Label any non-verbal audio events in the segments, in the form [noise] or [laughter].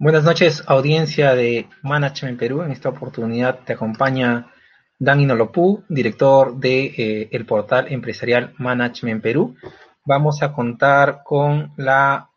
Buenas noches, audiencia de Management Perú. En esta oportunidad te acompaña Dan Inolopú, director de eh, el portal empresarial Management Perú. Vamos a contar con la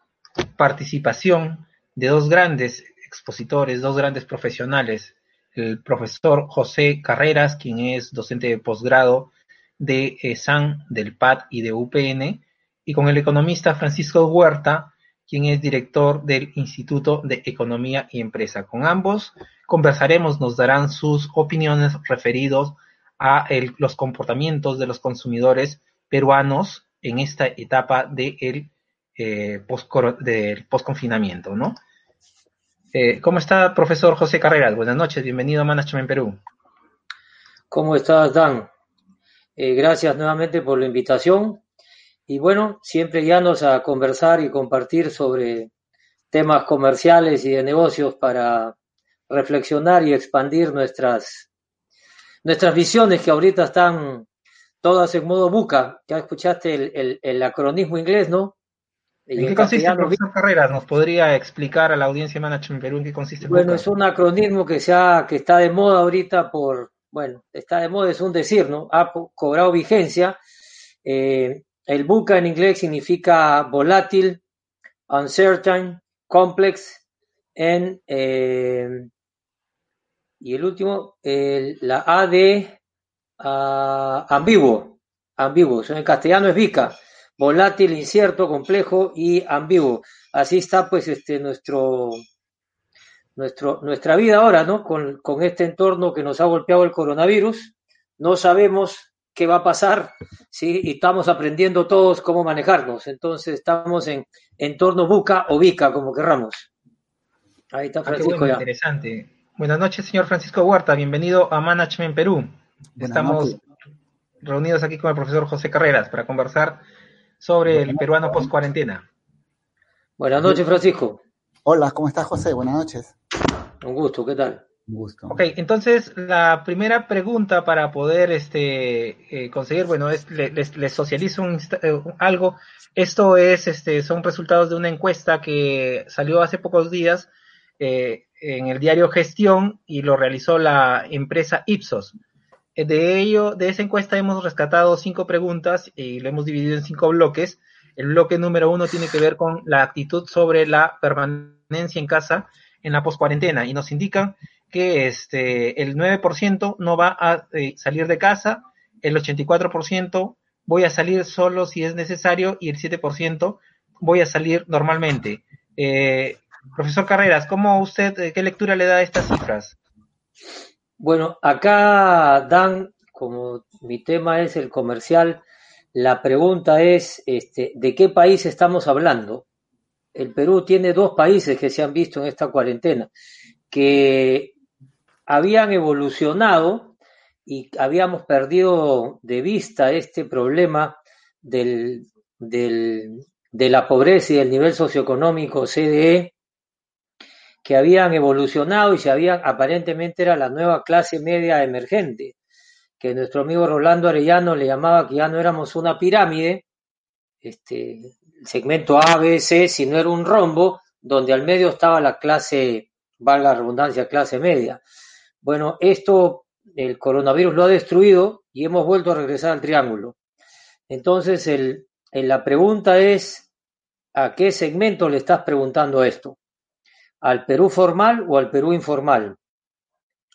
participación de dos grandes expositores, dos grandes profesionales, el profesor José Carreras, quien es docente de posgrado de eh, SAN, del PAD y de UPN, y con el economista Francisco Huerta, quien es director del Instituto de Economía y Empresa. Con ambos conversaremos, nos darán sus opiniones referidos a los comportamientos de los consumidores peruanos en esta etapa de el, eh, post, del post-confinamiento, ¿no? Eh, ¿Cómo está, profesor José Carreras? Buenas noches, bienvenido a Management Perú. ¿Cómo estás, Dan? Eh, gracias nuevamente por la invitación. Y bueno, siempre guiarnos a conversar y compartir sobre temas comerciales y de negocios para reflexionar y expandir nuestras, nuestras visiones que ahorita están todas en modo buca. Ya escuchaste el, el, el acronismo inglés, ¿no? ¿En qué consiste, profesor Carreras? ¿Nos podría explicar a la audiencia de Management Perú en qué consiste? Bueno, es un acronismo que, se que está de moda ahorita por, bueno, está de moda, es un decir, ¿no? Ha cobrado vigencia. Eh, el buca en inglés significa volátil, uncertain, complex, en, eh, y el último, la A de uh, ambiguo, ambiguo, en castellano es vica volátil, incierto, complejo y ambiguo. Así está pues este nuestro, nuestro nuestra vida ahora, ¿no? Con, con este entorno que nos ha golpeado el coronavirus. No sabemos qué va a pasar, ¿sí? Y estamos aprendiendo todos cómo manejarnos. Entonces estamos en entorno buca o vica, como querramos. Ahí está ah, Francisco ya. Interesante. Buenas noches, señor Francisco Huerta. Bienvenido a Management Perú. Estamos reunidos aquí con el profesor José Carreras para conversar sobre el peruano post cuarentena. Buenas noches, Francisco. Hola, ¿cómo estás, José? Buenas noches. Un gusto, ¿qué tal? Un. Ok, entonces la primera pregunta para poder este, eh, conseguir, bueno, es, les, socializo eh, algo. Esto es, este, son resultados de una encuesta que salió hace pocos días eh, en el diario Gestión y lo realizó la empresa Ipsos. De ello, de esa encuesta hemos rescatado cinco preguntas y lo hemos dividido en cinco bloques. El bloque número uno tiene que ver con la actitud sobre la permanencia en casa en la poscuarentena y nos indican que este, el 9% no va a eh, salir de casa, el 84% voy a salir solo si es necesario y el 7% voy a salir normalmente. Eh, profesor Carreras, ¿cómo usted, qué lectura le da a estas cifras? Bueno, acá Dan, como mi tema es el comercial, la pregunta es, este, ¿de qué país estamos hablando? El Perú tiene dos países que se han visto en esta cuarentena, que habían evolucionado y habíamos perdido de vista este problema del, del, de la pobreza y el nivel socioeconómico CDE que habían evolucionado y se habían, aparentemente era la nueva clase media emergente, que nuestro amigo Rolando Arellano le llamaba que ya no éramos una pirámide, este, segmento A, B, C, sino era un rombo donde al medio estaba la clase, valga la redundancia, clase media. Bueno, esto el coronavirus lo ha destruido y hemos vuelto a regresar al triángulo. Entonces, el, la pregunta es, ¿a qué segmento le estás preguntando esto? al Perú formal o al Perú informal,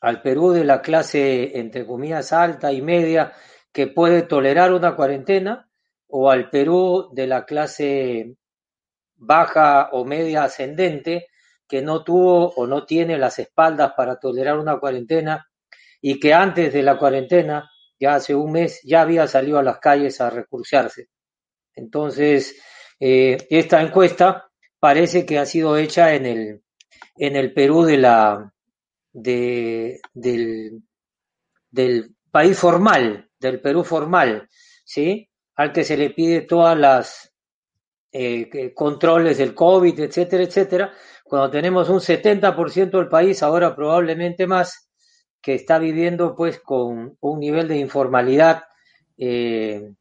al Perú de la clase, entre comillas, alta y media, que puede tolerar una cuarentena, o al Perú de la clase baja o media ascendente, que no tuvo o no tiene las espaldas para tolerar una cuarentena y que antes de la cuarentena, ya hace un mes, ya había salido a las calles a recursearse. Entonces, eh, esta encuesta parece que ha sido hecha en el, en el Perú de la, de, del, del país formal, del Perú formal, ¿sí? Al que se le pide todas las eh, controles del COVID, etcétera, etcétera, cuando tenemos un 70% del país, ahora probablemente más, que está viviendo pues con un nivel de informalidad eh,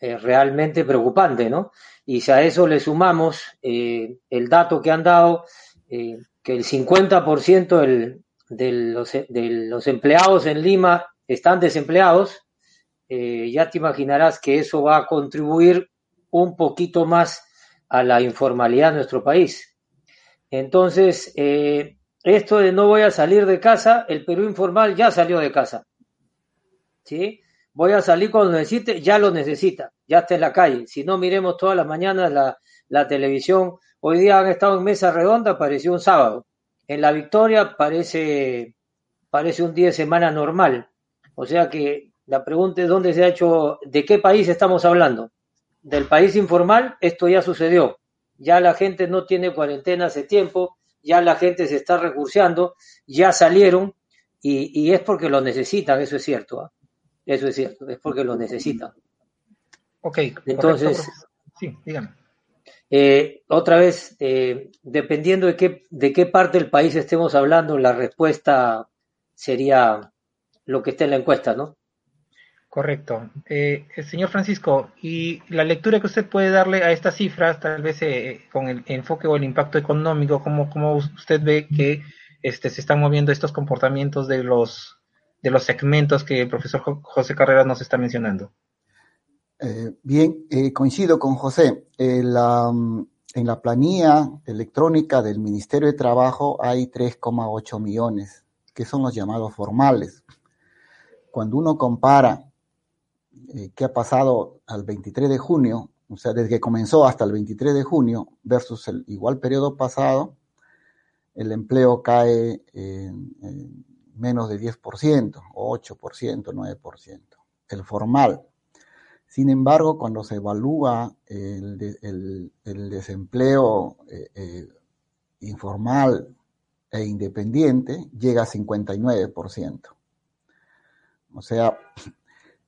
eh, realmente preocupante, ¿no? Y si a eso le sumamos el dato que han dado que el 50% del, de, los, de empleados en Lima están desempleados, eh, ya te imaginarás que eso va a contribuir un poquito más a la informalidad en nuestro país. Entonces, eh, esto de no voy a salir de casa, el Perú informal ya salió de casa. ¿Sí? Voy a salir cuando necesite, ya lo necesita, ya está en la calle. Si no, miremos todas las mañanas la, televisión. Hoy día han estado en mesa redonda, pareció un sábado. En la victoria parece, parece un día de semana normal. O sea que la pregunta es dónde se ha hecho, de qué país estamos hablando. Del país informal, esto ya sucedió. Ya la gente no tiene cuarentena hace tiempo, ya la gente se está recurseando, ya salieron y, es porque lo necesitan, eso es cierto. ¿ah? Eso es cierto, es porque lo necesitan. Ok, entonces. Sí, dígame. Eh, otra vez, eh, dependiendo de qué, de qué parte del país estemos hablando, la respuesta sería lo que está en la encuesta, ¿no? Correcto. Eh, señor Francisco, y la lectura que usted puede darle a estas cifras, tal vez eh, con el enfoque o el impacto económico, ¿cómo, usted ve que este, se están moviendo estos comportamientos de los, de los segmentos que el profesor José Carreras nos está mencionando? Eh, bien, eh, coincido con José. La, en la planilla electrónica del Ministerio de Trabajo hay 3,8 millones, que son los llamados formales. Cuando uno compara eh, qué ha pasado al 23 de junio, o sea, desde que comenzó hasta el 23 de junio versus el igual periodo pasado, el empleo cae en, menos de 10%, 8%, 9%, el formal. Sin embargo, cuando se evalúa el, desempleo eh, eh, informal e independiente, llega a 59%. O sea,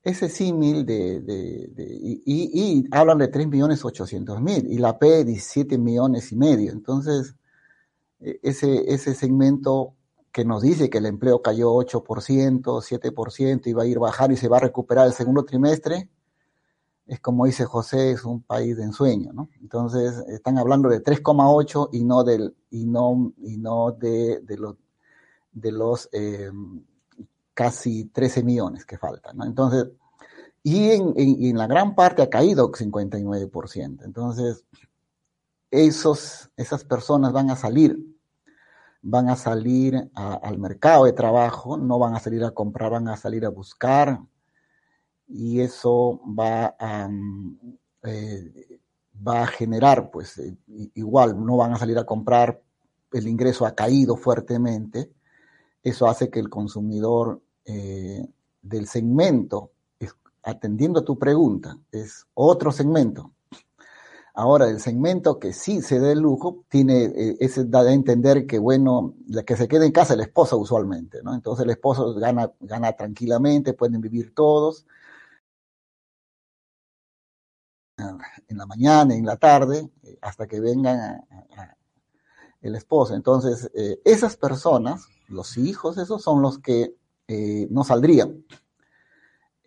ese símil de, y, hablan de 3 millones 800 mil y la P 17 millones y medio. Entonces, e, ese, ese segmento que nos dice que el empleo cayó 8%, 7% y va a ir bajando y se va a recuperar el segundo trimestre, es como dice José, es un país de ensueño, ¿no? Entonces, están hablando de 3,8 y no del, y no, y no de, los, de los eh, casi 13 millones que faltan, ¿no? Entonces, y en, la gran parte ha caído 59%. Entonces, esos, esas personas van a salir, van a salir al mercado de trabajo, no van a salir a comprar, van a salir a buscar, y eso va a, eh, va a generar, pues, eh, igual, no van a salir a comprar, el ingreso ha caído fuertemente, eso hace que el consumidor eh, del segmento, atendiendo a tu pregunta, es otro segmento. Ahora, el segmento que sí se da el lujo, tiene, eh, ese da a entender que, bueno, la que se queda en casa es la esposa usualmente, ¿no? Entonces el esposo gana, gana tranquilamente, pueden vivir todos. En la mañana, en la tarde, eh, hasta que vengan el esposo. Entonces, esas personas, los hijos, esos son los que eh, no saldrían.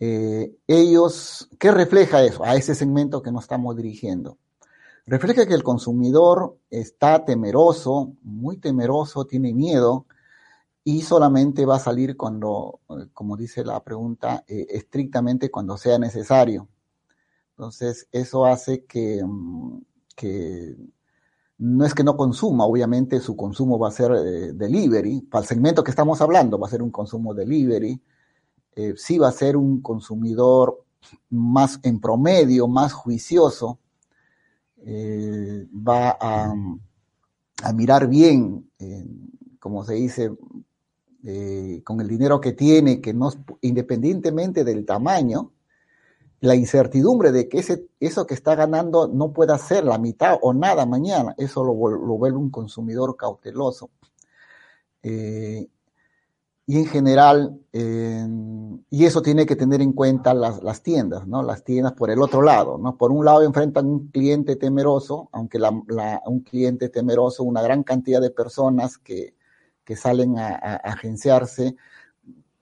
Eh, ellos, ¿qué refleja eso? A ese segmento que nos estamos dirigiendo. Refleja que el consumidor está temeroso, muy temeroso, tiene miedo y solamente va a salir cuando, como dice la pregunta, eh, estrictamente cuando sea necesario. Entonces, eso hace que, mm, que no es que no consuma, obviamente su consumo va a ser eh, delivery, para el segmento que estamos hablando va a ser un consumo delivery, eh, sí va a ser un consumidor más en promedio, más juicioso, eh, va a, a, mirar bien, como se dice, con el dinero que tiene, que no, independientemente del tamaño, la incertidumbre de que ese, eso que está ganando no pueda ser la mitad o nada mañana, eso lo, vuelve un consumidor cauteloso. Eh, y en general, y eso tiene que tener en cuenta las, las, tiendas, ¿no? Las tiendas por el otro lado, ¿no? Por un lado enfrentan un cliente temeroso, aunque un cliente temeroso, una gran cantidad de personas que, que salen a, agenciarse,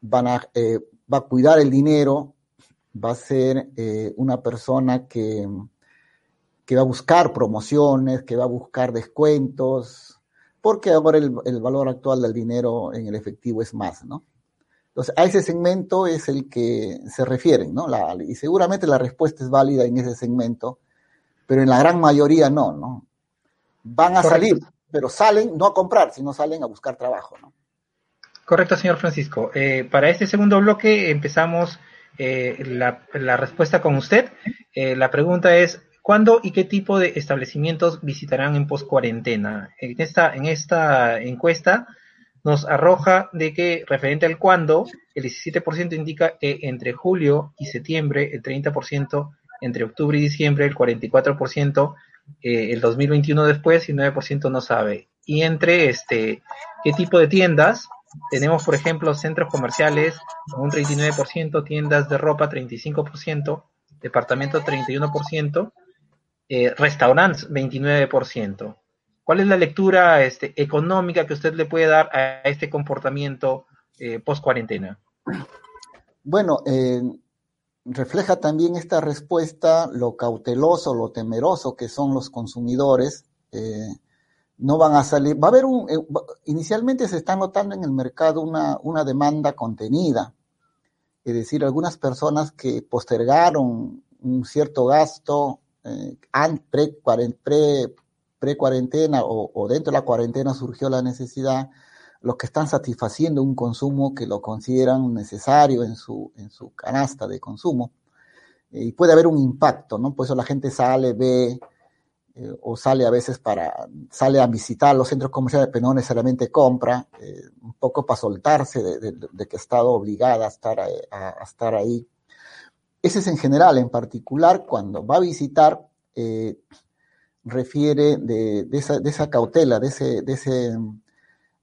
van a, eh, va a cuidar el dinero, va a ser eh, una persona que, que va a buscar promociones, que va a buscar descuentos, porque ahora el, el, valor actual del dinero en el efectivo es más, ¿no? Entonces, a ese segmento es el que se refieren, ¿no? La, y seguramente la respuesta es válida en ese segmento, pero en la gran mayoría no, ¿no? Van a Correcto. salir, pero salen no a comprar, sino salen a buscar trabajo, ¿no? Correcto, señor Francisco. Eh, para este segundo bloque empezamos eh, la, respuesta con usted. Eh, la pregunta es, ¿cuándo y qué tipo de establecimientos visitarán en post-cuarentena? En esta, en esta encuesta nos arroja de que, referente al cuándo, el 17% indica que entre julio y septiembre, el 30% entre octubre y diciembre, el 44% eh, el 2021 después y el 9% no sabe. Y entre este, qué tipo de tiendas, tenemos, por ejemplo, centros comerciales con un 39%, tiendas de ropa 35%, departamento 31%, eh, restaurantes 29%. ¿Cuál es la lectura este, económica que usted le puede dar a este comportamiento eh, post cuarentena? Bueno, eh, refleja también esta respuesta lo cauteloso, lo temeroso que son los consumidores. Eh, no van a salir, va a haber un, eh, inicialmente se está notando en el mercado una, una demanda contenida, es decir, algunas personas que postergaron un cierto gasto eh, pre, pre, pre o, o, dentro de la cuarentena surgió la necesidad, los que están satisfaciendo un consumo que lo consideran necesario en su, en su canasta de consumo. Eh, y puede haber un impacto, ¿no? Por eso la gente sale, ve, eh, o sale a veces para, sale a visitar los centros comerciales, pero no necesariamente compra, eh, un poco para soltarse de, de, de, que ha estado obligada a estar, a, a estar ahí. Ese es en general, en particular, cuando va a visitar, eh, refiere de, de, esa, de esa cautela, de ese, de ese,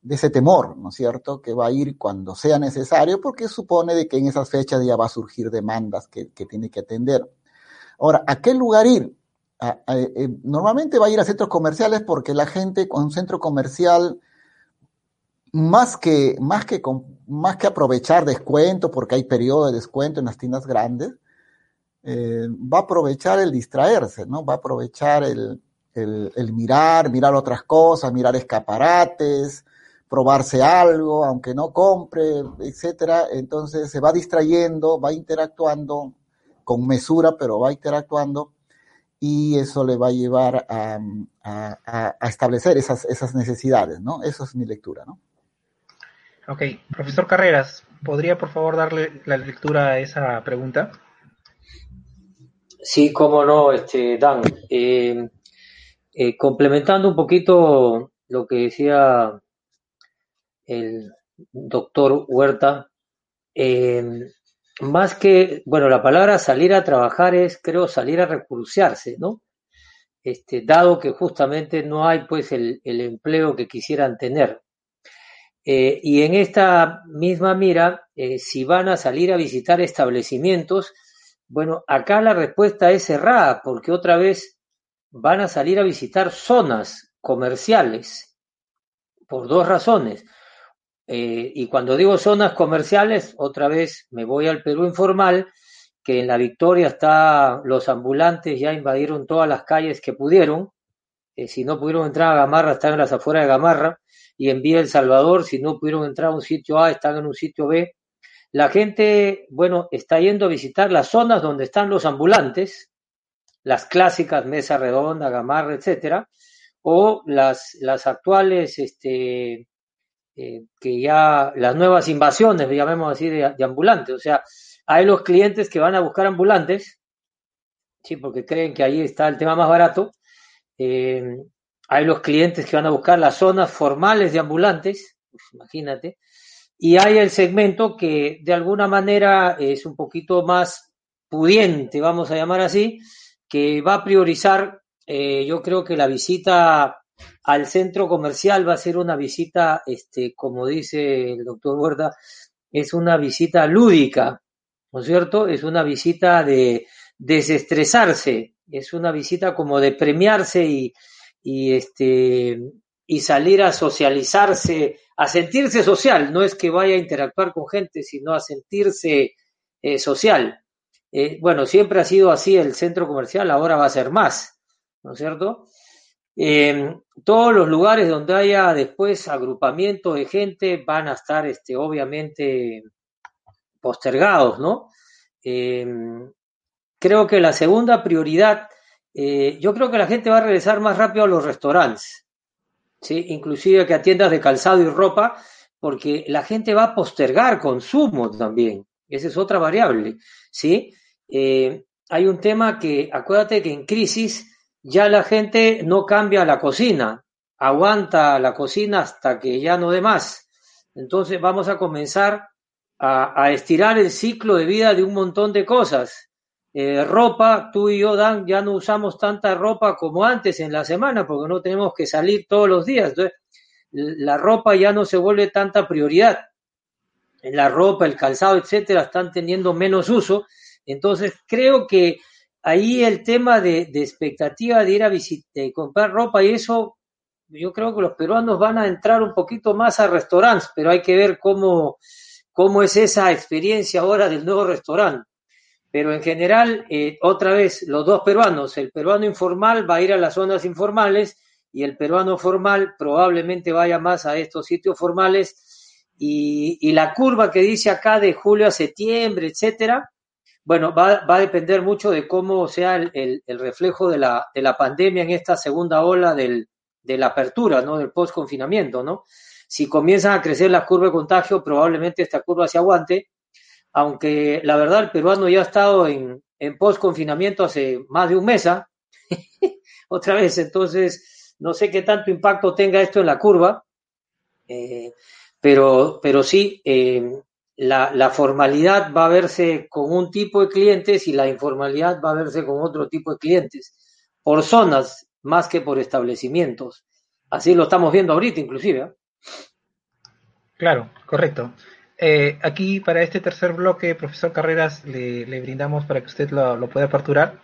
de ese temor, ¿no es cierto?, que va a ir cuando sea necesario, porque supone de que en esas fechas ya va a surgir demandas que, que tiene que atender. Ahora, ¿a qué lugar ir? Eh, normalmente va a ir a centros comerciales porque la gente con un centro comercial, más que, más que, más que aprovechar descuento, porque hay periodo de descuento en las tiendas grandes, eh, va a aprovechar el distraerse, ¿no? Va a aprovechar el, el, el, mirar, mirar otras cosas, mirar escaparates, probarse algo, aunque no compre, etcétera. Entonces se va distrayendo, va interactuando con mesura, pero va interactuando y eso le va a llevar a, a, a, establecer esas, esas necesidades, ¿no? Eso es mi lectura, ¿no? Ok, profesor Carreras, ¿podría por favor darle la lectura a esa pregunta? Sí, cómo no, este, Dan. Eh, eh, complementando un poquito lo que decía el doctor Huerta, eh, más que, bueno, la palabra salir a trabajar es, creo, salir a recursearse, ¿no? Este, dado que justamente no hay, pues, el, empleo que quisieran tener. Eh, y en esta misma mira, eh, si van a salir a visitar establecimientos, bueno, acá la respuesta es cerrada, porque otra vez van a salir a visitar zonas comerciales, por dos razones. Eh, y cuando digo zonas comerciales, otra vez me voy al Perú informal, que en la Victoria está, los ambulantes ya invadieron todas las calles que pudieron. Eh, si no pudieron entrar a Gamarra, están en las afueras de Gamarra. Y en Vía El Salvador, si no pudieron entrar a un sitio A, están en un sitio B. La gente, bueno, está yendo a visitar las zonas donde están los ambulantes, las clásicas, Mesa Redonda, Gamarra, etcétera, o las, las actuales, este, eh, que ya las nuevas invasiones, llamemos así, de, ambulantes. O sea, hay los clientes que van a buscar ambulantes, sí, porque creen que ahí está el tema más barato. Eh, hay los clientes que van a buscar las zonas formales de ambulantes, pues, imagínate. Y hay el segmento que de alguna manera es un poquito más pudiente, vamos a llamar así, que va a priorizar, eh, yo creo que la visita al centro comercial va a ser una visita, este, como dice el doctor Huerta, es una visita lúdica, ¿no es cierto? Es una visita de desestresarse, es una visita como de premiarse y, este y salir a socializarse, a sentirse social, no es que vaya a interactuar con gente, sino a sentirse eh, social. Eh, bueno, siempre ha sido así el centro comercial, ahora va a ser más, ¿no es cierto? Eh, todos los lugares donde haya después agrupamiento de gente van a estar, este, obviamente, postergados, ¿no? Eh, creo que la segunda prioridad, eh, yo creo que la gente va a regresar más rápido a los restaurantes, ¿sí? Inclusive que a tiendas de calzado y ropa, porque la gente va a postergar consumo también. Esa es otra variable, ¿sí? hay un tema que, acuérdate que en crisis ya la gente no cambia la cocina, aguanta la cocina hasta que ya no dé más. Entonces vamos a comenzar a, estirar el ciclo de vida de un montón de cosas. Eh, ropa, tú y yo, Dan, ya no usamos tanta ropa como antes en la semana porque no tenemos que salir todos los días. Entonces, la ropa ya no se vuelve tanta prioridad. La ropa, el calzado, etcétera, están teniendo menos uso. Entonces, creo que ahí el tema de, expectativa de ir a visitar, comprar ropa y eso, yo creo que los peruanos van a entrar un poquito más a restaurantes, pero hay que ver cómo, cómo es esa experiencia ahora del nuevo restaurante. Pero en general, eh, otra vez, los dos peruanos, el peruano informal va a ir a las zonas informales y el peruano formal probablemente vaya más a estos sitios formales y, y la curva que dice acá de julio a septiembre, etcétera, bueno, va, va, a depender mucho de cómo sea el, el, reflejo de la, de la, pandemia en esta segunda ola del, de la apertura, ¿no? Del post-confinamiento, ¿no? Si comienzan a crecer las curvas de contagio, probablemente esta curva se aguante, aunque la verdad el peruano ya ha estado en, en post-confinamiento hace más de un mes, ¿ah? [laughs] otra vez, entonces no sé qué tanto impacto tenga esto en la curva, eh, pero, pero sí, eh, la, formalidad va a verse con un tipo de clientes y la informalidad va a verse con otro tipo de clientes, por zonas más que por establecimientos. Así lo estamos viendo ahorita inclusive. ¿eh? Claro, correcto. Eh, aquí para este tercer bloque, profesor Carreras, le, brindamos para que usted lo, pueda aperturar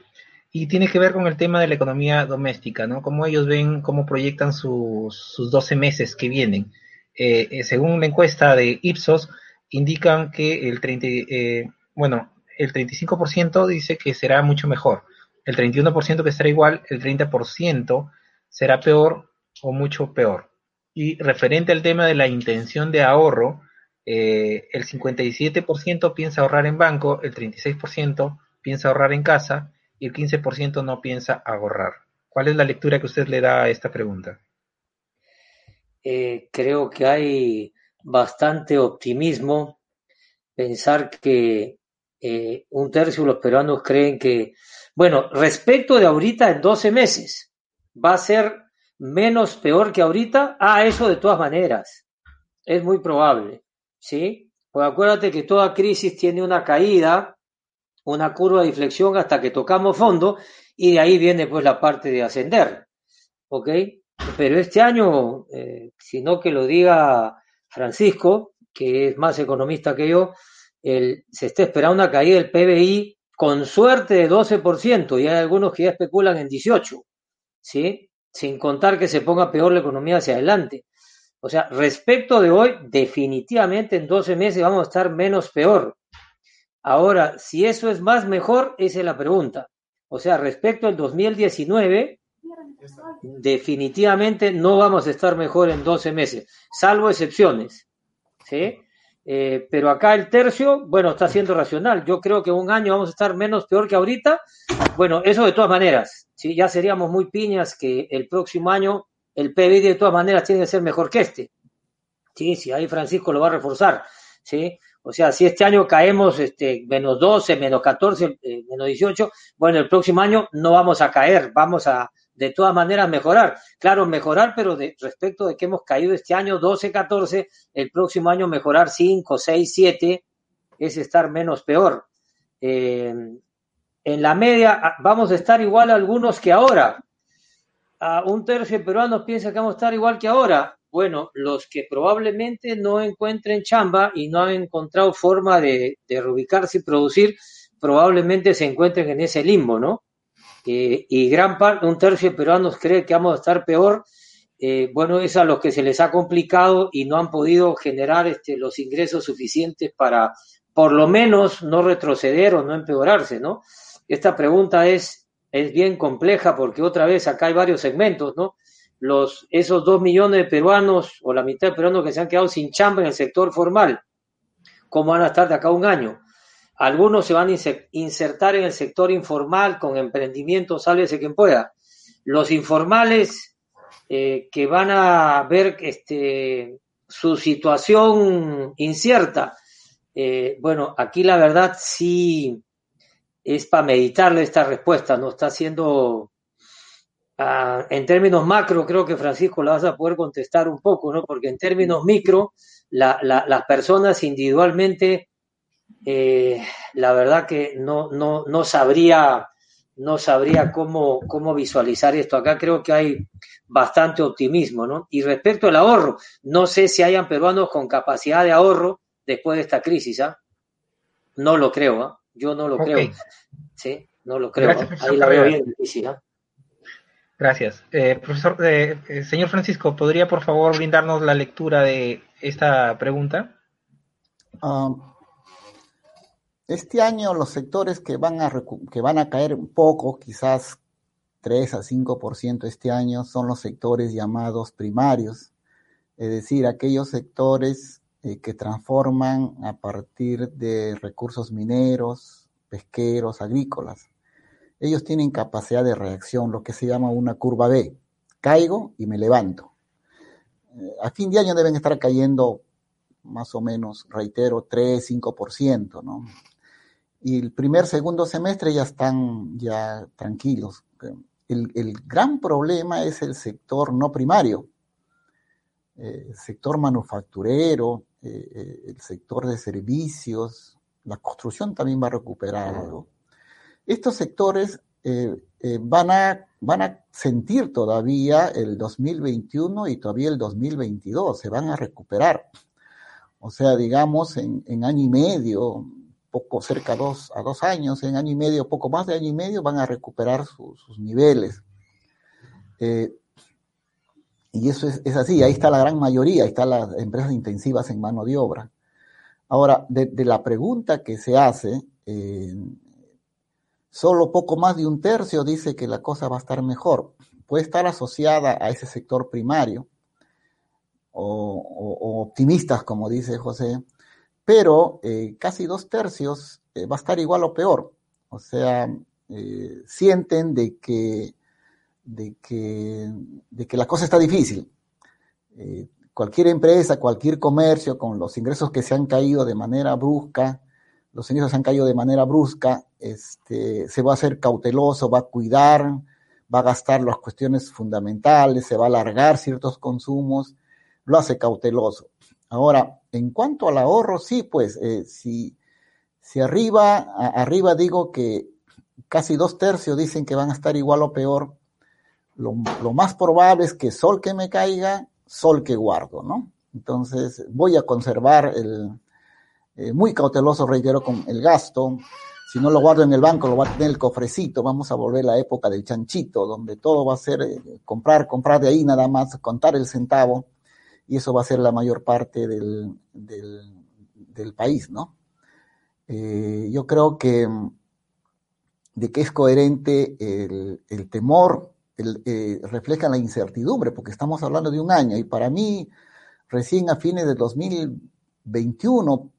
y tiene que ver con el tema de la economía doméstica, ¿no? Cómo ellos ven, cómo proyectan sus, sus 12 meses que vienen. Eh, según la encuesta de Ipsos, indican que el 30, eh, bueno, el 35% dice que será mucho mejor, el 31% que será igual, el 30% será peor o mucho peor. Y referente al tema de la intención de ahorro, eh, el 57% piensa ahorrar en banco, el 36% piensa ahorrar en casa y el 15% no piensa ahorrar. ¿Cuál es la lectura que usted le da a esta pregunta? Eh, creo que hay bastante optimismo pensar que eh, un tercio de los peruanos creen que, bueno, respecto de ahorita en 12 meses, va a ser menos peor que ahorita. Ah, eso de todas maneras, es muy probable, ¿sí? Pues acuérdate que toda crisis tiene una caída, una curva de inflexión hasta que tocamos fondo y de ahí viene pues la parte de ascender, ¿ok? Pero este año, eh, si no que lo diga Francisco, que es más economista que yo, se está esperando una caída del PBI con suerte de 12% y hay algunos que ya especulan en 18%, ¿sí? Sin contar que se ponga peor la economía hacia adelante. O sea, respecto de hoy, definitivamente en 12 meses vamos a estar menos peor. Ahora, si eso es más mejor, esa es la pregunta. O sea, respecto al 2019, definitivamente no vamos a estar mejor en 12 meses, salvo excepciones. ¿sí? Eh, pero acá el tercio, bueno, está siendo racional. Yo creo que un año vamos a estar menos peor que ahorita. Bueno, eso de todas maneras, ¿sí? ya seríamos muy piñas que el próximo año el PBI de todas maneras tiene que ser mejor que este. Sí, sí, ahí Francisco lo va a reforzar. ¿sí? O sea, si este año caemos este, menos 12, menos 14, eh, menos 18, bueno, el próximo año no vamos a caer, vamos a, de todas maneras mejorar. Claro, mejorar, pero de, respecto de que hemos caído este año 12, 14, el próximo año mejorar 5, 6, 7, es estar menos peor. Eh, en la media ah, vamos a estar igual a algunos que ahora. A un tercio de peruanos piensa que vamos a estar igual que ahora. Bueno, los que probablemente no encuentren chamba y no han encontrado forma de, de reubicarse y producir, probablemente se encuentren en ese limbo, ¿no? Eh, y gran parte, un tercio de peruanos cree que vamos a estar peor, eh, bueno, es a los que se les ha complicado y no han podido generar este, los ingresos suficientes para por lo menos no retroceder o no empeorarse, ¿no? Esta pregunta es, es bien compleja porque otra vez acá hay varios segmentos, ¿no? Los, esos dos millones de peruanos o la mitad de peruanos que se han quedado sin chamba en el sector formal, ¿cómo van a estar de acá un año? Algunos se van a insertar en el sector informal con emprendimientos, sálvese quien pueda. Los informales eh, que van a ver este, su situación incierta. Eh, bueno, aquí la verdad sí es para meditarle esta respuesta, no está siendo, ah, en términos macro, creo que Francisco la vas a poder contestar un poco, ¿no? Porque en términos micro, las personas individualmente eh, la verdad que no, no, no sabría, no sabría cómo, cómo visualizar esto. Acá creo que hay bastante optimismo, ¿no? Y respecto al ahorro, no sé si hayan peruanos con capacidad de ahorro después de esta crisis, ¿ah? No lo creo, ¿ah? Yo no lo creo. Sí, no lo creo. Ahí la veo bien difícil, ¿ah? Gracias. Eh, profesor, eh, señor Francisco, ¿podría por favor brindarnos la lectura de esta pregunta? Um, este año los sectores que van a, que van a caer un poco, quizás 3 a 5% este año, son los sectores llamados primarios, es decir, aquellos sectores eh, que transforman a partir de recursos mineros, pesqueros, agrícolas. Ellos tienen capacidad de reacción, lo que se llama una curva B. Caigo y me levanto. Eh, a fin de año deben estar cayendo más o menos, reitero, 3, 5%, ¿no? Y el primer, segundo semestre ya están ya tranquilos. El, gran problema es el sector no primario, eh, el sector manufacturero, eh, eh, el sector de servicios, la construcción también va a recuperar algo. Estos sectores van, a, van a sentir todavía el 2021 y todavía el 2022, se van a recuperar. O sea, digamos, en, en año y medio, poco cerca dos, a dos años, en año y medio, poco más de año y medio, van a recuperar sus niveles. Eh, y eso es, así, ahí está la gran mayoría, ahí están las empresas intensivas en mano de obra. Ahora, de, la pregunta que se hace, eh, solo poco más de un tercio dice que la cosa va a estar mejor. Puede estar asociada a ese sector primario, o optimistas, como dice José, pero eh, casi dos tercios eh, va a estar igual o peor. O sea, eh, sienten de que, de, que, de que la cosa está difícil. cualquier empresa, cualquier comercio con los ingresos que se han caído de manera brusca, los ingresos se han caído de manera brusca, este, se va a hacer cauteloso, va a cuidar, va a gastar las cuestiones fundamentales, se va a alargar ciertos consumos, lo hace cauteloso. Ahora, en cuanto al ahorro, sí, pues, eh, si, si arriba, arriba digo que casi dos tercios dicen que van a estar igual o peor, lo, más probable es que sol que me caiga, sol que guardo, ¿no? Entonces, voy a conservar el, eh, muy cauteloso, reitero, con el gasto. Si no lo guardo en el banco, lo va a tener el cofrecito. Vamos a volver a la época del chanchito, donde todo va a ser eh, comprar, comprar de ahí nada más, contar el centavo y eso va a ser la mayor parte del, del, país, ¿no? Eh, yo creo que de que es coherente el, temor, el, eh, refleja la incertidumbre, porque estamos hablando de un año y para mí recién a fines de 2021,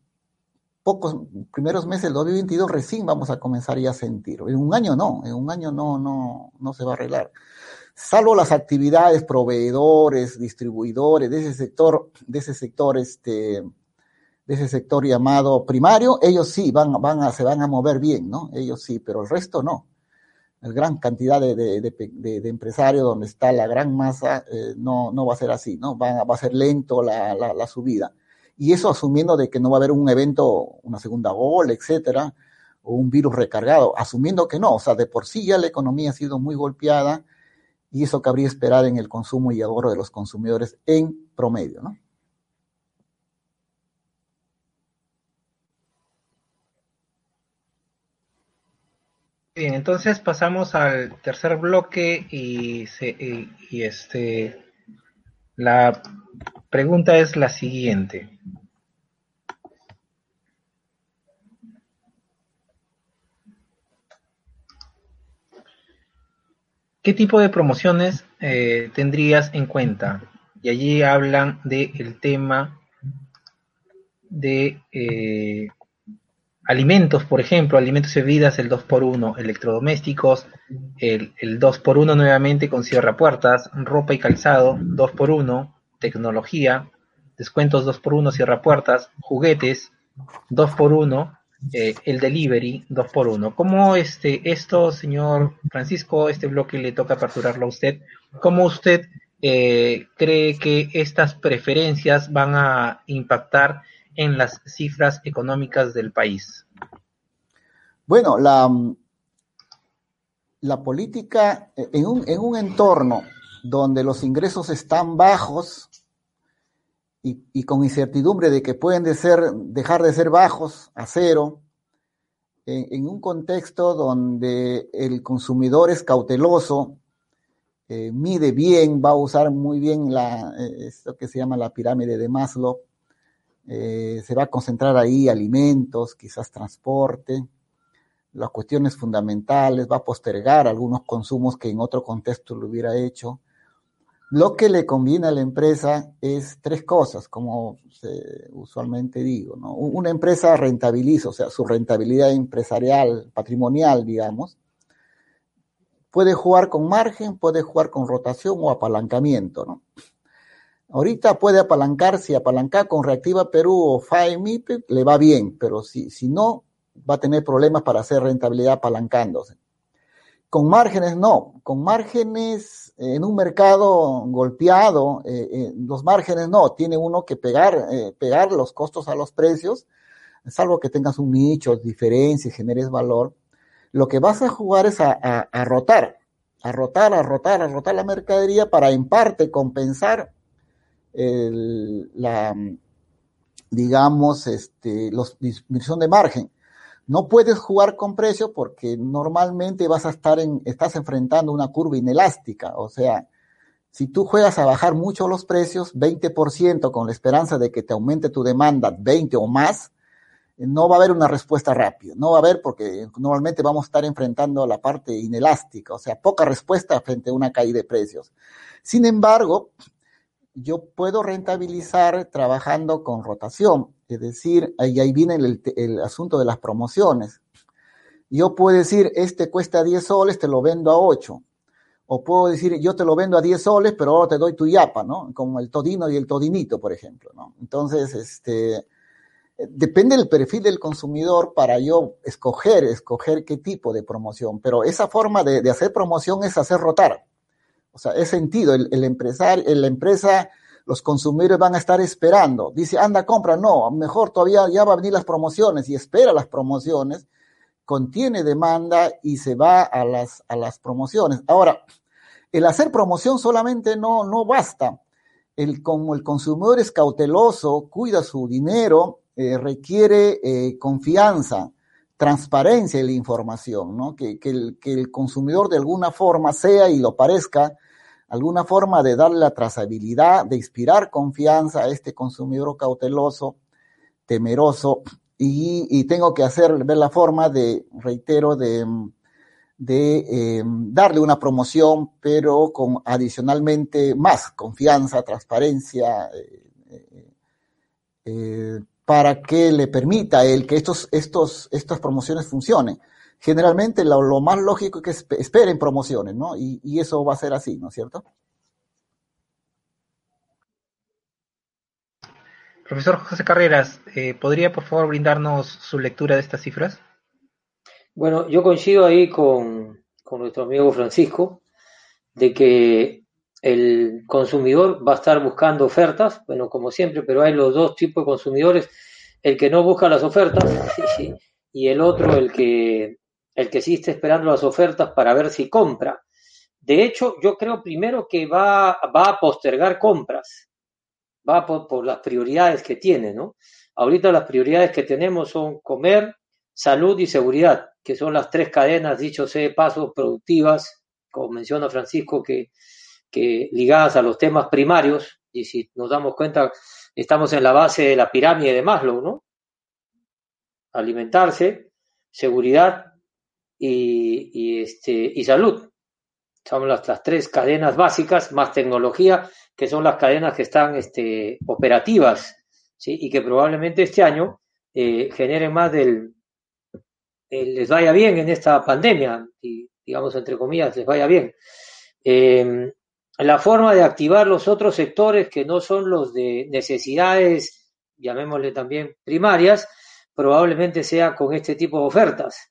pocos primeros meses del 2022 recién vamos a comenzar ya a sentir. En un año no, en un año no, no, no se va a arreglar salvo las actividades, proveedores, distribuidores de ese sector, de ese sector, este, de ese sector llamado primario, ellos sí van, van a, se van a mover bien, ¿no? Ellos sí, pero el resto no. La gran cantidad de, de, empresarios donde está la gran masa, eh, no, no va a ser así, ¿no? Va, va a ser lento la, la, la, subida. Y eso asumiendo de que no va a haber un evento, una segunda ola, etcétera, o un virus recargado, asumiendo que no, o sea, de por sí ya la economía ha sido muy golpeada, y eso cabría esperar en el consumo y ahorro de los consumidores en promedio, ¿no? Bien, entonces pasamos al tercer bloque y, y este la pregunta es la siguiente. ¿Qué tipo de promociones eh, tendrías en cuenta? Y allí hablan del tema de eh, alimentos, por ejemplo, alimentos y bebidas, el 2x1, electrodomésticos, el, el 2x1 nuevamente con cierra puertas, ropa y calzado, 2x1, tecnología, descuentos 2x1, cierra puertas, juguetes, 2x1, eh, el delivery 2x1. ¿Cómo este, esto, señor Francisco, este bloque le toca aperturarlo a usted? ¿Cómo usted eh, cree que estas preferencias van a impactar en las cifras económicas del país? Bueno, la, la política en un, en un entorno donde los ingresos están bajos, y, con incertidumbre de que pueden de ser, dejar de ser bajos a cero, en, un contexto donde el consumidor es cauteloso, eh, mide bien, va a usar muy bien la, eh, esto que se llama la pirámide de Maslow, eh, se va a concentrar ahí alimentos, quizás transporte, las cuestiones fundamentales, va a postergar algunos consumos que en otro contexto lo hubiera hecho, lo que le conviene a la empresa es tres cosas, como usualmente digo. ¿no? Una empresa rentabiliza, o sea, su rentabilidad empresarial, patrimonial, digamos, puede jugar con margen, puede jugar con rotación o apalancamiento. ¿no? Ahorita puede apalancar, si apalancar con Reactiva Perú o FAEMIP, le va bien, pero si, si no, va a tener problemas para hacer rentabilidad apalancándose. Con márgenes no, con márgenes en un mercado golpeado, eh, eh, los márgenes no, tiene uno que pegar, eh, pegar los costos a los precios, salvo que tengas un nicho, diferencia, generes valor. Lo que vas a jugar es a, rotar, a rotar, a rotar, a rotar la mercadería para en parte compensar el, la, digamos, este, los disminución de margen. No puedes jugar con precio porque normalmente vas a estar en, estás enfrentando una curva inelástica. O sea, si tú juegas a bajar mucho los precios, 20% con la esperanza de que te aumente tu demanda 20 o más, no va a haber una respuesta rápida. No va a haber porque normalmente vamos a estar enfrentando la parte inelástica, o sea, poca respuesta frente a una caída de precios. Sin embargo, yo puedo rentabilizar trabajando con rotación. Es decir, ahí, ahí viene el, asunto de las promociones. Yo puedo decir, este cuesta 10 soles, te lo vendo a 8. O puedo decir, yo te lo vendo a 10 soles, pero ahora te doy tu yapa, ¿no? Como el todino y el todinito, por ejemplo, ¿no? Entonces, este, depende del perfil del consumidor para yo escoger, escoger qué tipo de promoción. Pero esa forma de, hacer promoción es hacer rotar. O sea, es sentido. El, el empresario, la empresa los consumidores van a estar esperando. Dice, anda, compra. No, mejor todavía ya va a venir las promociones y espera las promociones, contiene demanda y se va a las, a las promociones. Ahora, el hacer promoción solamente no, no basta. El, como el consumidor es cauteloso, cuida su dinero, eh, requiere eh, confianza, transparencia en la información, ¿no? Que, que, el, que el consumidor de alguna forma sea y lo parezca alguna forma de darle la trazabilidad, de inspirar confianza a este consumidor cauteloso, temeroso, y, tengo que hacer, ver la forma de, reitero, de, de eh, darle una promoción, pero con adicionalmente más confianza, transparencia, eh, eh, para que le permita a él que estos, estos, estas promociones funcionen generalmente lo, más lógico es que esperen promociones, ¿no? Y, eso va a ser así, ¿no es cierto? Profesor José Carreras, eh, ¿podría por favor brindarnos su lectura de estas cifras? Bueno, yo coincido ahí con, con nuestro amigo Francisco, de que el consumidor va a estar buscando ofertas, bueno, como siempre, pero hay los dos tipos de consumidores, el que no busca las ofertas [laughs] y el otro, el que el que está esperando las ofertas para ver si compra. De hecho, yo creo primero que va, va a postergar compras, va por, las prioridades que tiene, ¿no? Ahorita las prioridades que tenemos son comer, salud y seguridad, que son las tres cadenas, dicho sea pasos, productivas, como menciona Francisco, que, que ligadas a los temas primarios, y si nos damos cuenta, estamos en la base de la pirámide de Maslow, ¿no? Alimentarse, seguridad y, este, y salud. Son las, tres cadenas básicas más tecnología, que son las cadenas que están este, operativas, ¿sí? Y que probablemente este año eh, generen más del, les vaya bien en esta pandemia, y digamos entre comillas, les vaya bien. Eh, la forma de activar los otros sectores que no son los de necesidades, llamémosle también primarias, probablemente sea con este tipo de ofertas.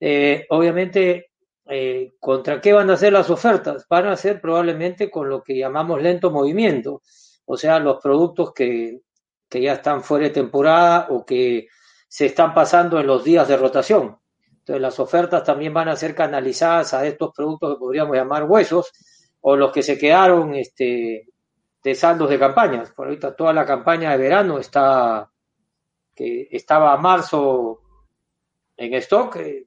Eh, obviamente, eh, ¿contra qué van a ser las ofertas? Van a ser probablemente con lo que llamamos lento movimiento, o sea, los productos que, que ya están fuera de temporada o que se están pasando en los días de rotación. Entonces, las ofertas también van a ser canalizadas a estos productos que podríamos llamar huesos, o los que se quedaron este, de saldos de campañas. Por ahorita toda la campaña de verano está, que estaba a marzo en stock, eh,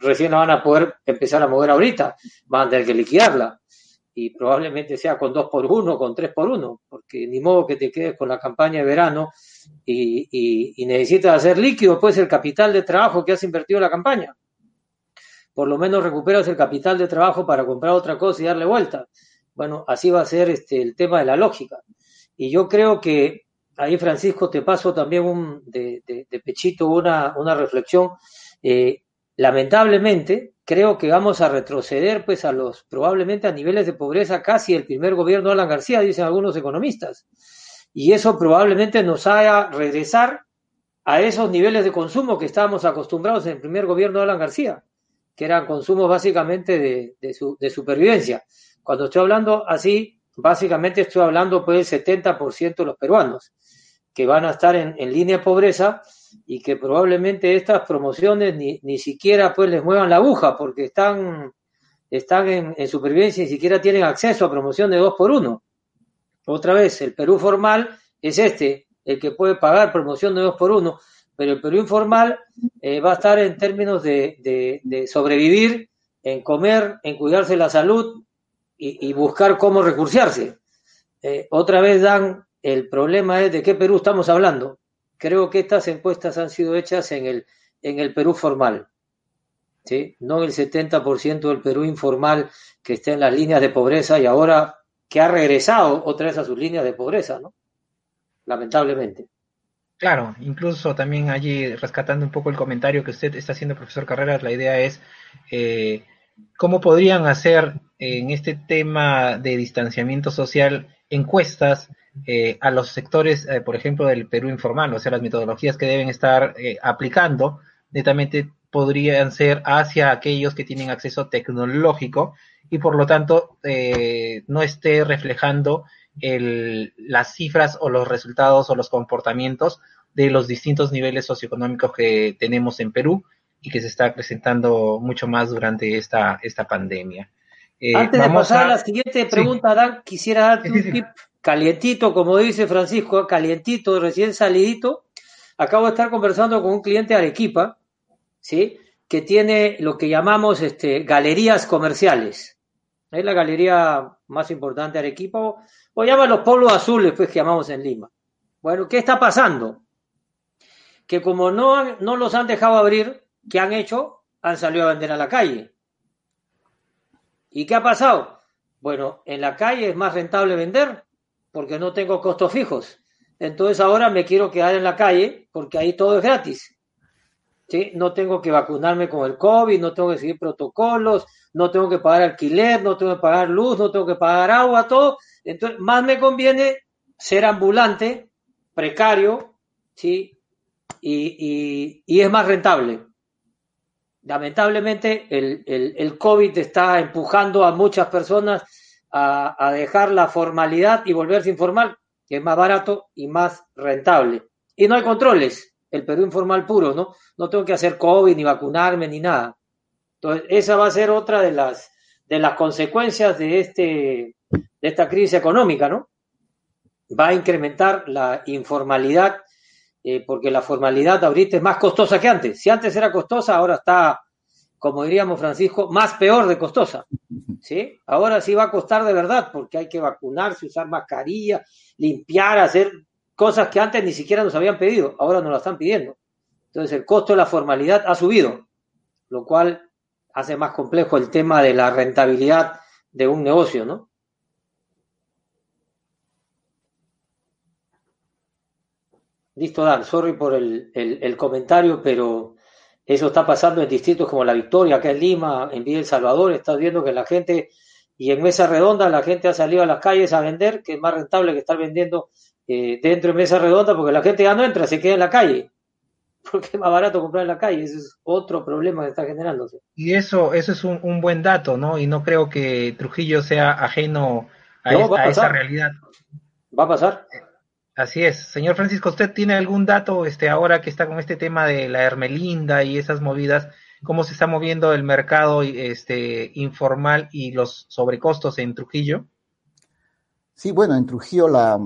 recién la van a poder empezar a mover ahorita, van a tener que liquidarla. Y probablemente sea con dos por uno, con tres por uno, porque ni modo que te quedes con la campaña de verano y, necesitas hacer líquido, pues el capital de trabajo que has invertido en la campaña por lo menos recuperas el capital de trabajo para comprar otra cosa y darle vuelta. Bueno, así va a ser este, el tema de la lógica. Y yo creo que ahí, Francisco, te paso también un, de, pechito una, una reflexión. Eh, lamentablemente, creo que vamos a retroceder pues a los probablemente a niveles de pobreza casi el primer gobierno Alan García, dicen algunos economistas. Y eso probablemente nos haga regresar a esos niveles de consumo que estábamos acostumbrados en el primer gobierno de Alan García que eran consumos básicamente de, supervivencia. Cuando estoy hablando así, básicamente estoy hablando pues del 70% de los peruanos que van a estar en, línea de pobreza y que probablemente estas promociones ni, ni, siquiera pues les muevan la aguja porque están, están en, en, supervivencia y ni siquiera tienen acceso a promoción de dos por uno. Otra vez, el Perú formal es este, el que puede pagar promoción de dos por uno, pero el Perú informal eh, va a estar en términos de, sobrevivir, en comer, en cuidarse la salud y, buscar cómo recursearse. Eh, otra vez, Dan, el problema es de qué Perú estamos hablando. Creo que estas encuestas han sido hechas en el, en el Perú formal. ¿sí? No el 70% del Perú informal que está en las líneas de pobreza y ahora que ha regresado otra vez a sus líneas de pobreza, ¿no? Lamentablemente. Claro, incluso también allí rescatando un poco el comentario que usted está haciendo, profesor Carreras, la idea es eh, cómo podrían hacer en este tema de distanciamiento social encuestas eh, a los sectores, eh, por ejemplo, del Perú informal, o sea, las metodologías que deben estar aplicando, netamente podrían ser hacia aquellos que tienen acceso tecnológico y por lo tanto no esté reflejando el, las cifras o los resultados o los comportamientos de los distintos niveles socioeconómicos que tenemos en Perú y que se está presentando mucho más durante esta, esta pandemia. Eh, Antes de pasar a... la siguiente pregunta, Dan, quisiera darte un tip calientito, como dice Francisco, calientito, recién salidito. Acabo de estar conversando con un cliente de Arequipa, ¿sí? que tiene lo que llamamos este, galerías comerciales. Es la galería más importante de Arequipa, o llama los pueblos azules, pues que llamamos en Lima. Bueno, ¿qué está pasando? Que como no, no los han dejado abrir, ¿qué han hecho? Han salido a vender a la calle. ¿Y qué ha pasado? Bueno, en la calle es más rentable vender porque no tengo costos fijos. Entonces ahora me quiero quedar en la calle porque ahí todo es gratis. ¿Sí? No tengo que vacunarme con el COVID, no tengo que seguir protocolos, no tengo que pagar alquiler, no tengo que pagar luz, no tengo que pagar agua, todo entonces, más me conviene ser ambulante, precario, ¿sí? Y, es más rentable. Lamentablemente, el, COVID está empujando a muchas personas a, dejar la formalidad y volverse informal, que es más barato y más rentable. Y no hay controles, el Perú informal puro, ¿no? No tengo que hacer COVID, ni vacunarme, ni nada. Entonces, esa va a ser otra de las, de las consecuencias de este, de esta crisis económica, ¿no? Va a incrementar la informalidad, eh, porque la formalidad ahorita es más costosa que antes. Si antes era costosa, ahora está, como diríamos Francisco, más peor de costosa. ¿sí? Ahora sí va a costar de verdad, porque hay que vacunarse, usar mascarilla, limpiar, hacer cosas que antes ni siquiera nos habían pedido, ahora nos la están pidiendo. Entonces el costo de la formalidad ha subido, lo cual hace más complejo el tema de la rentabilidad de un negocio, ¿no? Listo, Dan, sorry por el, el, comentario, pero eso está pasando en distritos como La Victoria, acá en Lima, en Villa El Salvador, estás viendo que la gente, y en Mesa Redonda la gente ha salido a las calles a vender, que es más rentable que estar vendiendo eh, dentro de Mesa Redonda, porque la gente ya no entra, se queda en la calle [laughs] porque es más barato comprar en la calle. Ese es otro problema que está generándose. Y eso, eso es un, buen dato, ¿no? Y no creo que Trujillo sea ajeno a, esa realidad. Va a pasar. Así es. Señor Francisco, ¿usted tiene algún dato este, ahora que está con este tema de la Hermelinda y esas movidas? ¿Cómo se está moviendo el mercado este, informal y los sobrecostos en Trujillo? Sí, bueno, en Trujillo la,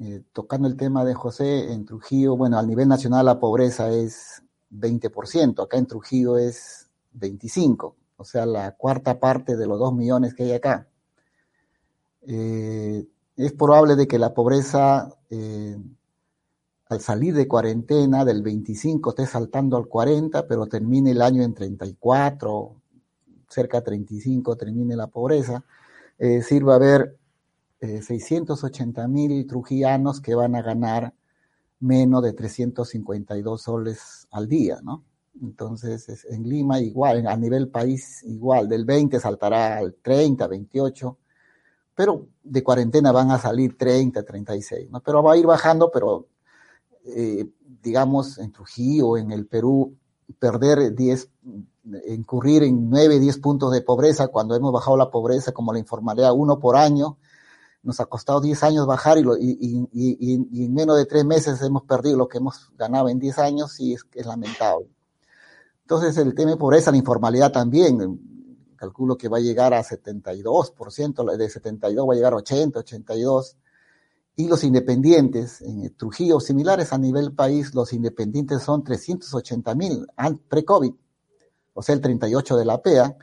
eh, tocando el tema de José, en Trujillo, bueno, a nivel nacional la pobreza es 20%, acá en Trujillo es 25%, o sea, la cuarta parte de los 2 millones que hay acá. Eh, es probable de que la pobreza eh, al salir de cuarentena del 25 esté saltando al 40, pero termine el año en 34, cerca de 35 termine la pobreza. Es decir, va a haber 680 eh, mil trujillanos que van a ganar menos de 352 soles al día, ¿no? Entonces, en Lima igual, a nivel país igual, del 20 saltará al 30, 28, pero de cuarentena van a salir 30, 36, ¿no? Pero va a ir bajando, pero eh, digamos en Trujillo, en el Perú, perder 10, incurrir en 9, 10 puntos de pobreza cuando hemos bajado la pobreza como la informalidad uno por año, nos ha costado 10 años bajar y, y, en menos de 3 meses hemos perdido lo que hemos ganado en 10 años y es, es lamentable. Entonces el tema de pobreza, la informalidad también, calculo que va a llegar a 72%, de 72 va a llegar a 80, 82. Y los independientes, en Trujillo, similares a nivel país, los independientes son 380 mil pre-COVID, o sea, el 38 de la PEA,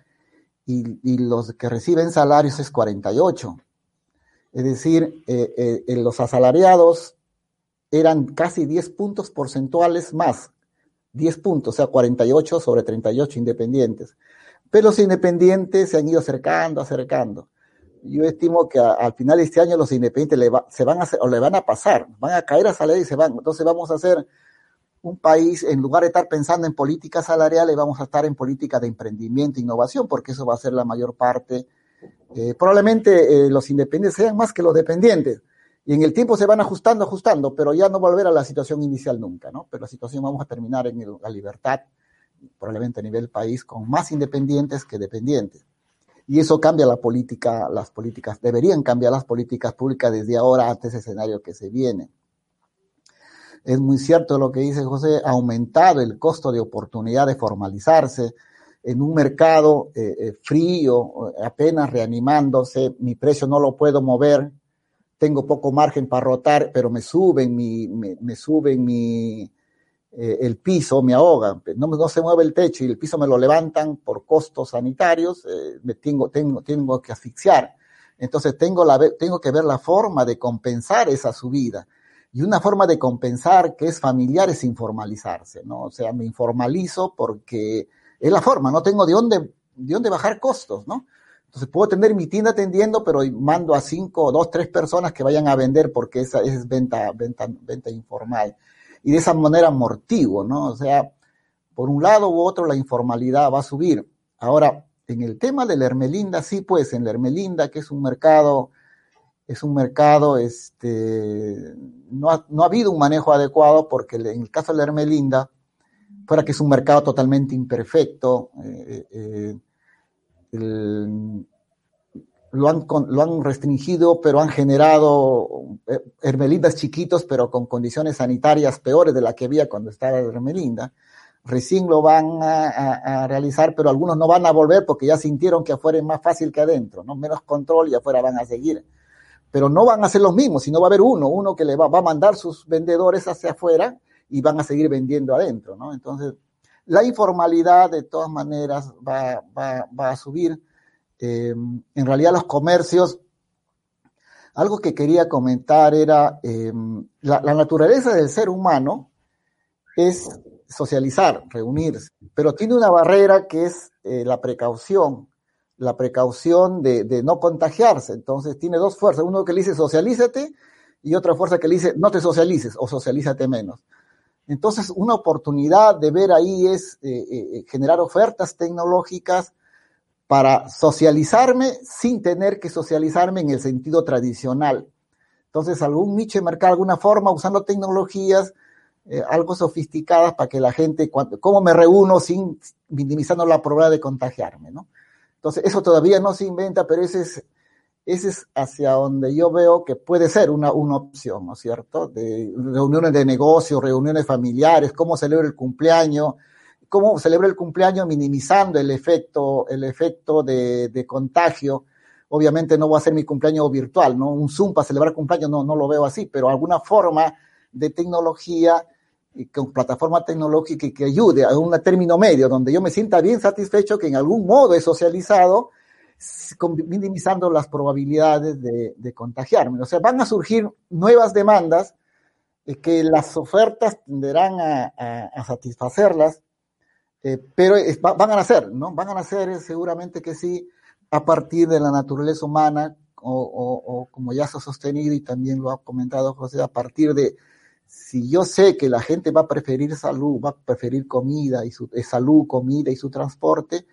y, los que reciben salarios es 48. Es decir, eh, eh, los asalariados eran casi 10 puntos porcentuales más, 10 puntos, o sea, 48 sobre 38 independientes. Pero los independientes se han ido acercando, acercando. Yo estimo que al final de este año los independientes le se van a o le van a pasar, van a caer a salario y se van. Entonces vamos a hacer un país, en lugar de estar pensando en políticas salariales, vamos a estar en política de emprendimiento e innovación, porque eso va a ser la mayor parte eh, probablemente eh, los independientes sean más que los dependientes. Y en el tiempo se van ajustando, ajustando, pero ya no volver a la situación inicial nunca, ¿no? Pero la situación vamos a terminar en la libertad, probablemente a nivel país, con más independientes que dependientes. Y eso cambia la política, las políticas, deberían cambiar las políticas públicas desde ahora ante ese escenario que se viene. Es muy cierto lo que dice José, ha aumentado el costo de oportunidad de formalizarse, en un mercado eh, eh, frío, apenas reanimándose, mi precio no lo puedo mover, tengo poco margen para rotar, pero me suben mi, me, suben mi, eh, el piso, me ahogan, no, se mueve el techo y el piso me lo levantan por costos sanitarios, me tengo, tengo, tengo que asfixiar. Entonces tengo, la, tengo que ver la forma de compensar esa subida. Y una forma de compensar que es familiar es informalizarse, ¿no? O sea, me informalizo porque es la forma, no tengo de dónde, de dónde bajar costos, ¿no? Entonces puedo tener mi tienda atendiendo, pero mando a cinco, dos, tres personas que vayan a vender porque esa es venta, venta, venta informal. Y de esa manera amortigo, ¿no? O sea, por un lado u otro la informalidad va a subir. Ahora, en el tema de la Hermelinda, sí, pues en la Hermelinda, que es un mercado, es un mercado, este, no ha, no ha habido un manejo adecuado porque en el caso de la Hermelinda, fuera que es un mercado totalmente imperfecto, eh, eh, lo, han, lo han restringido, pero han generado eh, hermelindas chiquitos, pero con condiciones sanitarias peores de la que había cuando estaba Hermelinda. Recién lo van a, realizar, pero algunos no van a volver porque ya sintieron que afuera es más fácil que adentro, ¿no? Menos control y afuera van a seguir. Pero no van a ser los mismos, sino va a haber uno, uno que le va, va a mandar sus vendedores hacia afuera y van a seguir vendiendo adentro, ¿no? Entonces, la informalidad de todas maneras va, a subir. Eh, en realidad los comercios, algo que quería comentar era eh, la, naturaleza del ser humano es socializar, reunirse, pero tiene una barrera que es eh, la precaución. la precaución de, no contagiarse. Entonces tiene dos fuerzas, uno que le dice socialízate y otra fuerza que le dice no te socialices o socialízate menos. Entonces una oportunidad de ver ahí es eh, eh, generar ofertas tecnológicas para socializarme sin tener que socializarme en el sentido tradicional. Entonces algún nicho mercado, alguna forma, usando tecnologías eh, algo sofisticadas para que la gente, cuando, cómo me reúno sin minimizando la probabilidad de contagiarme, ¿no? Entonces, eso todavía no se inventa, pero ese es, ese es hacia donde yo veo que puede ser una, una opción, ¿no es cierto? De reuniones de negocios, reuniones familiares, cómo celebra el cumpleaños, cómo celebra el cumpleaños minimizando el efecto, el efecto de, de contagio. Obviamente no voy a hacer mi cumpleaños virtual, ¿no? Un Zoom para celebrar cumpleaños no, no lo veo así, pero alguna forma de tecnología y con plataforma tecnológica que ayude a un término medio, donde yo me sienta bien satisfecho que en algún modo he socializado, minimizando las probabilidades de, de contagiarme. O sea, van a surgir nuevas demandas eh, que las ofertas tenderán a, a, a satisfacerlas, eh, pero es, va, van a nacer, ¿no? Van a nacer eh, seguramente que sí, a partir de la naturaleza humana, o, o, o como ya se ha sostenido y también lo ha comentado José, a partir de si yo sé que la gente va a preferir salud, va a preferir comida y su eh, salud, comida y su transporte,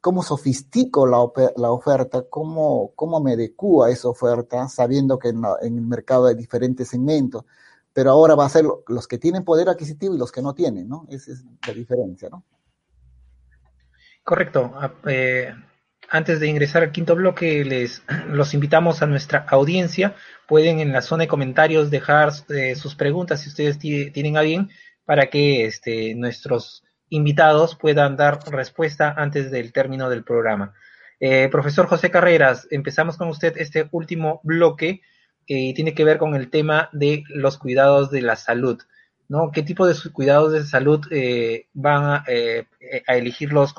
¿cómo sofistico la, la oferta? ¿Cómo, ¿Cómo me adecuo a esa oferta sabiendo que en, la, en, el mercado hay diferentes segmentos? Pero ahora va a ser los que tienen poder adquisitivo y los que no tienen, ¿no? Esa es la diferencia, ¿no? Correcto. Eh, antes de ingresar al quinto bloque, les [clears throat] los invitamos a nuestra audiencia. Pueden en la zona de comentarios dejar eh, sus preguntas si ustedes tienen a bien para que este, nuestros invitados puedan dar respuesta antes del término del programa. Eh, profesor José Carreras, empezamos con usted este último bloque y eh, tiene que ver con el tema de los cuidados de la salud. ¿No? ¿Qué tipo de cuidados de salud eh, van a, eh, a, elegir los,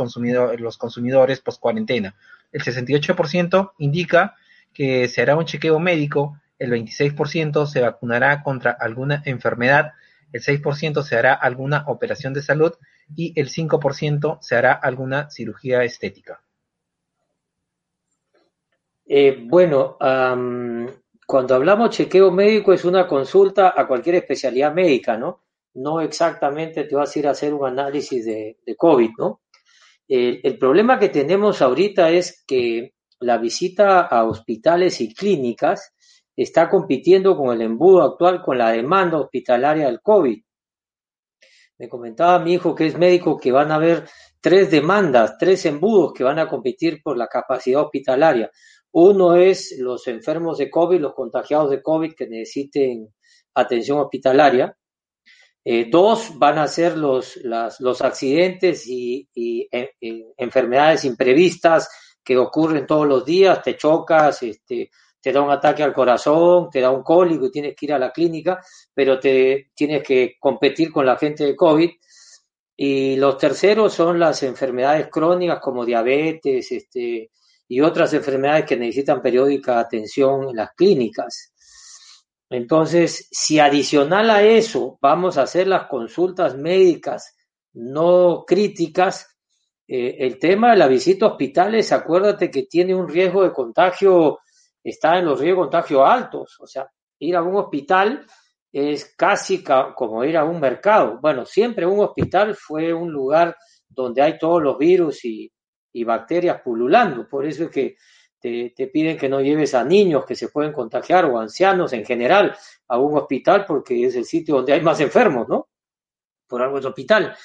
los consumidores post cuarentena? El 68% indica que se hará un chequeo médico, el 26% se vacunará contra alguna enfermedad, el 6% se hará alguna operación de salud y el 5% se hará alguna cirugía estética. Eh, bueno, cuando hablamos chequeo médico es una consulta a cualquier especialidad médica, ¿no? No exactamente te vas a ir a hacer un análisis de, COVID, ¿no? El, problema que tenemos ahorita es que la visita a hospitales y clínicas está compitiendo con el embudo actual con la demanda hospitalaria del COVID. Me comentaba mi hijo que es médico que van a haber tres demandas, tres embudos que van a competir por la capacidad hospitalaria. Uno es los enfermos de COVID, los contagiados de COVID que necesiten atención hospitalaria. Eh, dos van a ser los, las, los accidentes y, y, y, enfermedades imprevistas que ocurren todos los días, te chocas, este, te da un ataque al corazón, te da un cólico y tienes que ir a la clínica, pero te tienes que competir con la gente de COVID. Y los terceros son las enfermedades crónicas como diabetes, este, y otras enfermedades que necesitan periódica atención en las clínicas. Entonces, si adicional a eso vamos a hacer las consultas médicas no críticas, eh, el tema de la visita a hospitales, acuérdate que tiene un riesgo de contagio, está en los riesgos de contagio altos, o sea, ir a un hospital es casi ca como ir a un mercado. Bueno, siempre un hospital fue un lugar donde hay todos los virus y, y bacterias pululando. Por eso es que te, te, piden que no lleves a niños que se pueden contagiar o ancianos en general a un hospital porque es el sitio donde hay más enfermos, ¿no? Por algo es hospital.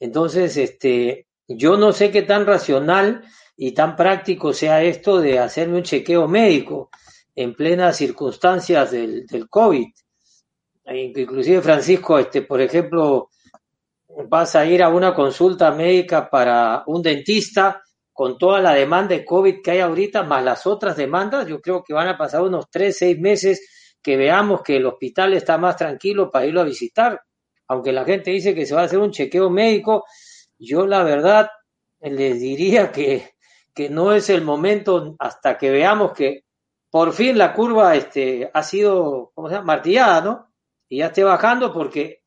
Entonces, este, yo no sé qué tan racional y tan práctico sea esto de hacerme un chequeo médico en plenas circunstancias del, del COVID. Inclusive, Francisco, este, por ejemplo, vas a ir a una consulta médica para un dentista con toda la demanda de COVID que hay ahorita, más las otras demandas, yo creo que van a pasar unos tres, seis meses que veamos que el hospital está más tranquilo para irlo a visitar. Aunque la gente dice que se va a hacer un chequeo médico, yo la verdad les diría que, que no es el momento hasta que veamos que por fin la curva este, ha sido, ¿cómo se martillada, ¿no? Y ya esté bajando porque,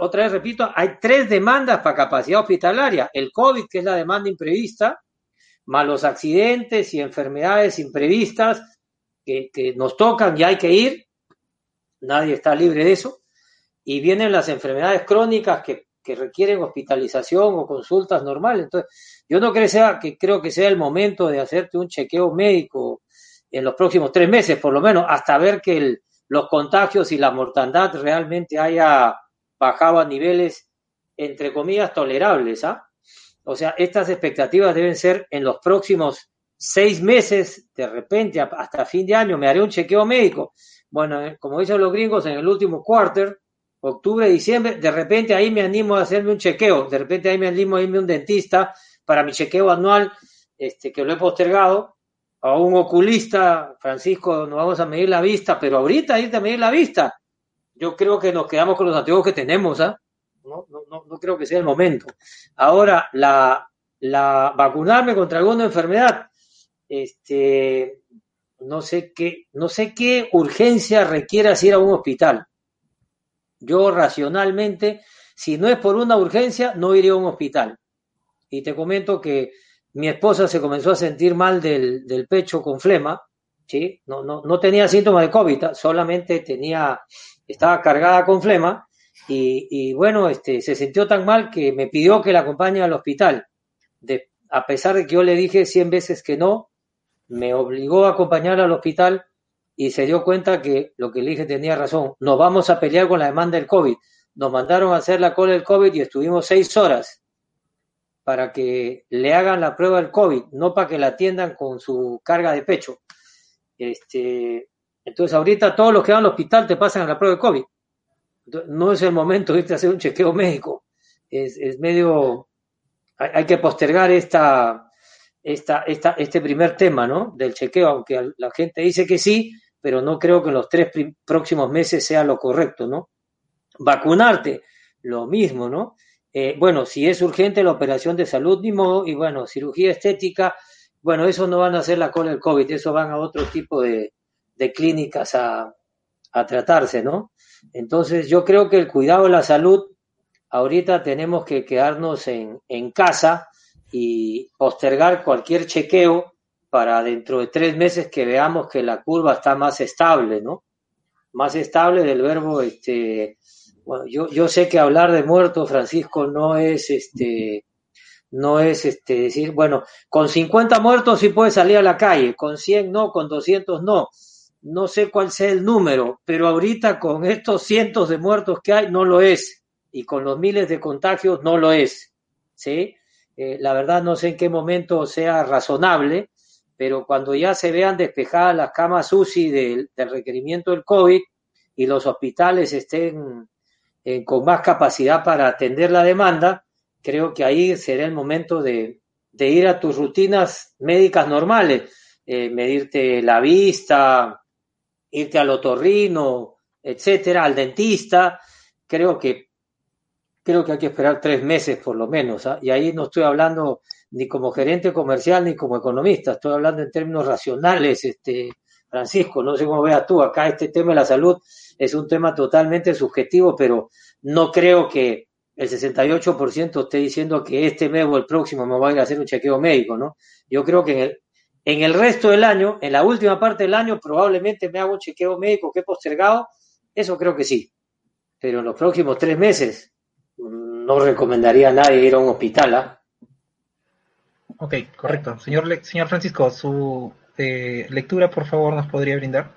otra vez repito, hay tres demandas para capacidad hospitalaria. El COVID, que es la demanda imprevista, más los accidentes y enfermedades imprevistas que, nos tocan y hay que ir, nadie está libre de eso, y vienen las enfermedades crónicas que, requieren hospitalización o consultas normales. Entonces, yo no creo, sea, que creo que sea el momento de hacerte un chequeo médico en los próximos tres meses, por lo menos, hasta ver que los contagios y la mortandad realmente haya bajado a niveles, entre comillas, tolerables. ¿ah? O sea, estas expectativas deben ser en los próximos seis meses, de repente, hasta fin de año, me haré un chequeo médico. Bueno, eh, como dicen los gringos, en el último quarter, octubre, diciembre, de repente ahí me animo a hacerme un chequeo, de repente ahí me animo a irme a un dentista para mi chequeo anual, este, que lo he postergado, a un oculista, Francisco, nos vamos a medir la vista, pero ahorita irte a medir la vista, yo creo que nos quedamos con los antiguos que tenemos, ¿ah? No, no, no, creo que sea el momento. Ahora, la, la vacunarme contra alguna enfermedad, este, no sé qué, no sé qué urgencia requiere ir a un hospital. Yo racionalmente, si no es por una urgencia, no iría a un hospital. Y te comento que mi esposa se comenzó a sentir mal del, del pecho con flema, ¿sí? No, no, no tenía síntomas de COVID, solamente tenía, estaba cargada con flema y, y, bueno, este, se sintió tan mal que me pidió que la acompañe al hospital. De, a pesar de que yo le dije cien veces que no, me obligó a acompañar al hospital y se dio cuenta que lo que le dije tenía razón. Nos vamos a pelear con la demanda del COVID. Nos mandaron a hacer la cola del COVID y estuvimos seis horas para que le hagan la prueba del COVID, no para que la atiendan con su carga de pecho. Este, entonces, ahorita todos los que van al hospital te pasan a la prueba del COVID. No es el momento de irte a hacer un chequeo médico. Es, es medio. hay que postergar esta, esta, esta, este primer tema, ¿no? Del chequeo, aunque la gente dice que sí, pero no creo que en los tres próximos meses sea lo correcto, ¿no? Vacunarte, lo mismo, ¿no? Eh, bueno, si es urgente la operación de salud, ni modo, y bueno, cirugía estética, bueno, eso no van a hacer la cola del COVID, eso van a otro tipo de, de clínicas a, a tratarse, ¿no? Entonces, yo creo que el cuidado de la salud, ahorita tenemos que quedarnos en, en casa, y postergar cualquier chequeo para dentro de tres meses que veamos que la curva está más estable, ¿no? Más estable del verbo, este, bueno, yo, yo sé que hablar de muertos, Francisco, no es este, no es este decir, bueno, con 50 muertos sí puede salir a la calle, con 100 no, con 200 no. No sé cuál sea el número, pero ahorita con estos cientos de muertos que hay no lo es y con los miles de contagios no lo es, ¿sí? Eh, la verdad no sé en qué momento sea razonable, pero cuando ya se vean despejadas las camas UCI del, requerimiento del COVID y los hospitales estén eh, con más capacidad para atender la demanda, creo que ahí será el momento de, ir a tus rutinas médicas normales, eh, medirte la vista, irte al otorrino, etcétera, al dentista. Creo que creo que hay que esperar tres meses por lo menos. ¿ah? Y ahí no estoy hablando ni como gerente comercial ni como economista, estoy hablando en términos racionales, este, Francisco, no sé cómo veas tú, acá este tema de la salud es un tema totalmente subjetivo, pero no creo que el 68% esté diciendo que este mes o el próximo me voy a ir a hacer un chequeo médico, ¿no? Yo creo que en el, en el resto del año, en la última parte del año, probablemente me hago un chequeo médico que he postergado, eso creo que sí. Pero en los próximos tres meses, no recomendaría a nadie ir a un hospital. ¿ah? Ok, correcto. Señor, señor Francisco, su eh, lectura, por favor, nos podría brindar.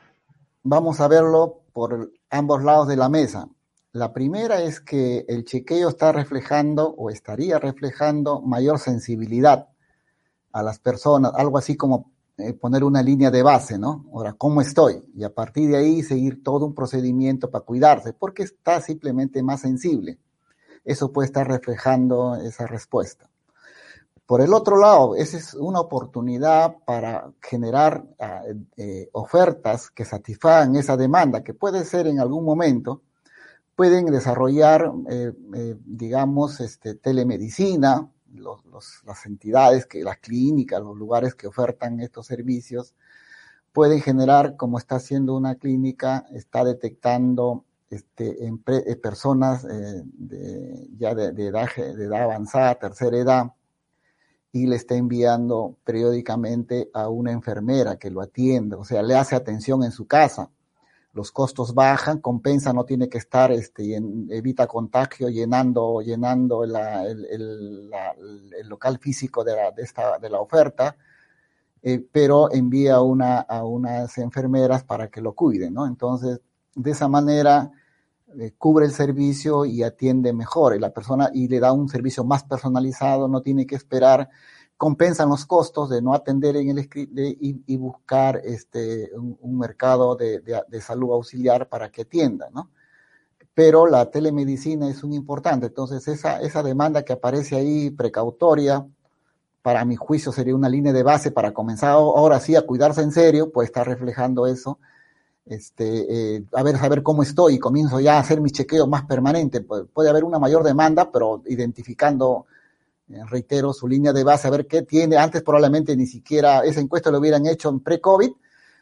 Vamos a verlo por ambos lados de la mesa. La primera es que el chequeo está reflejando o estaría reflejando mayor sensibilidad a las personas, algo así como eh, poner una línea de base, ¿no? Ahora, ¿cómo estoy? Y a partir de ahí seguir todo un procedimiento para cuidarse, porque está simplemente más sensible eso puede estar reflejando esa respuesta. Por el otro lado, esa es una oportunidad para generar ah, eh, ofertas que satisfagan esa demanda, que puede ser en algún momento, pueden desarrollar, eh, digamos, este, telemedicina, las entidades, que, las clínicas, los lugares que ofertan estos servicios, pueden generar, como está haciendo una clínica, está detectando este, en eh, personas eh, de, ya de, edad, de edad avanzada, tercera edad, y le está enviando periódicamente a una enfermera que lo atienda, o sea, le hace atención en su casa. Los costos bajan, compensa, no tiene que estar, este, evita contagio llenando, llenando el, local físico de la, de de la oferta, eh, pero envía una, a unas enfermeras para que lo cuiden, ¿no? Entonces, de esa manera, eh, cubre el servicio y atiende mejor y la persona y le da un servicio más personalizado, no tiene que esperar, compensan los costos de no atender en el y, y buscar este, un, mercado de, de, salud auxiliar para que atienda, ¿no? Pero la telemedicina es un importante, entonces esa, esa demanda que aparece ahí precautoria, para mi juicio sería una línea de base para comenzar ahora sí a cuidarse en serio, pues está reflejando eso este, eh, a ver, saber cómo estoy y comienzo ya a hacer mi chequeo más permanente. puede haber una mayor demanda, pero identificando, reitero, su línea de base, a ver qué tiene. Antes probablemente ni siquiera esa encuesta lo hubieran hecho en pre-COVID.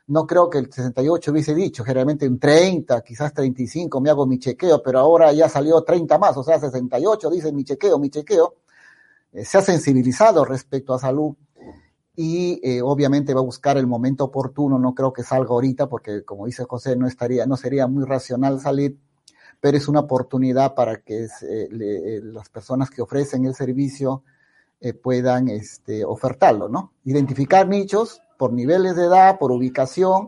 No creo que el 68 hubiese dicho, generalmente un 30, quizás 35 me hago mi chequeo, pero ahora ya salió 30 más, o sea, 68 dice mi chequeo, mi chequeo. Eh, se ha sensibilizado respecto a salud y eh, obviamente va a buscar el momento oportuno, no creo que salga ahorita porque como dice José no estaría, no sería muy racional salir, pero es una oportunidad para que eh, eh, las personas que ofrecen el servicio puedan este, ofertarlo, ¿no? Identificar nichos por niveles de edad, por ubicación,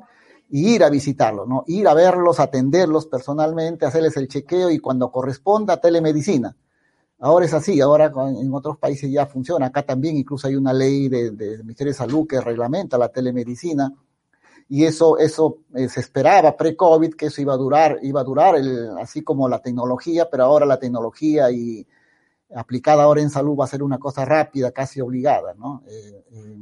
y ir a visitarlos, ¿no? Ir a verlos, atenderlos personalmente, hacerles el chequeo y cuando corresponda, telemedicina Ahora es así, ahora en otros países ya funciona. Acá también incluso hay una ley de Ministerio de Salud que reglamenta la telemedicina y eso, eso eh, se esperaba pre-COVID que eso iba a durar, iba a durar el, así como la tecnología, pero ahora la tecnología y aplicada ahora en salud va a ser una cosa rápida, casi obligada, ¿no? Eh, eh,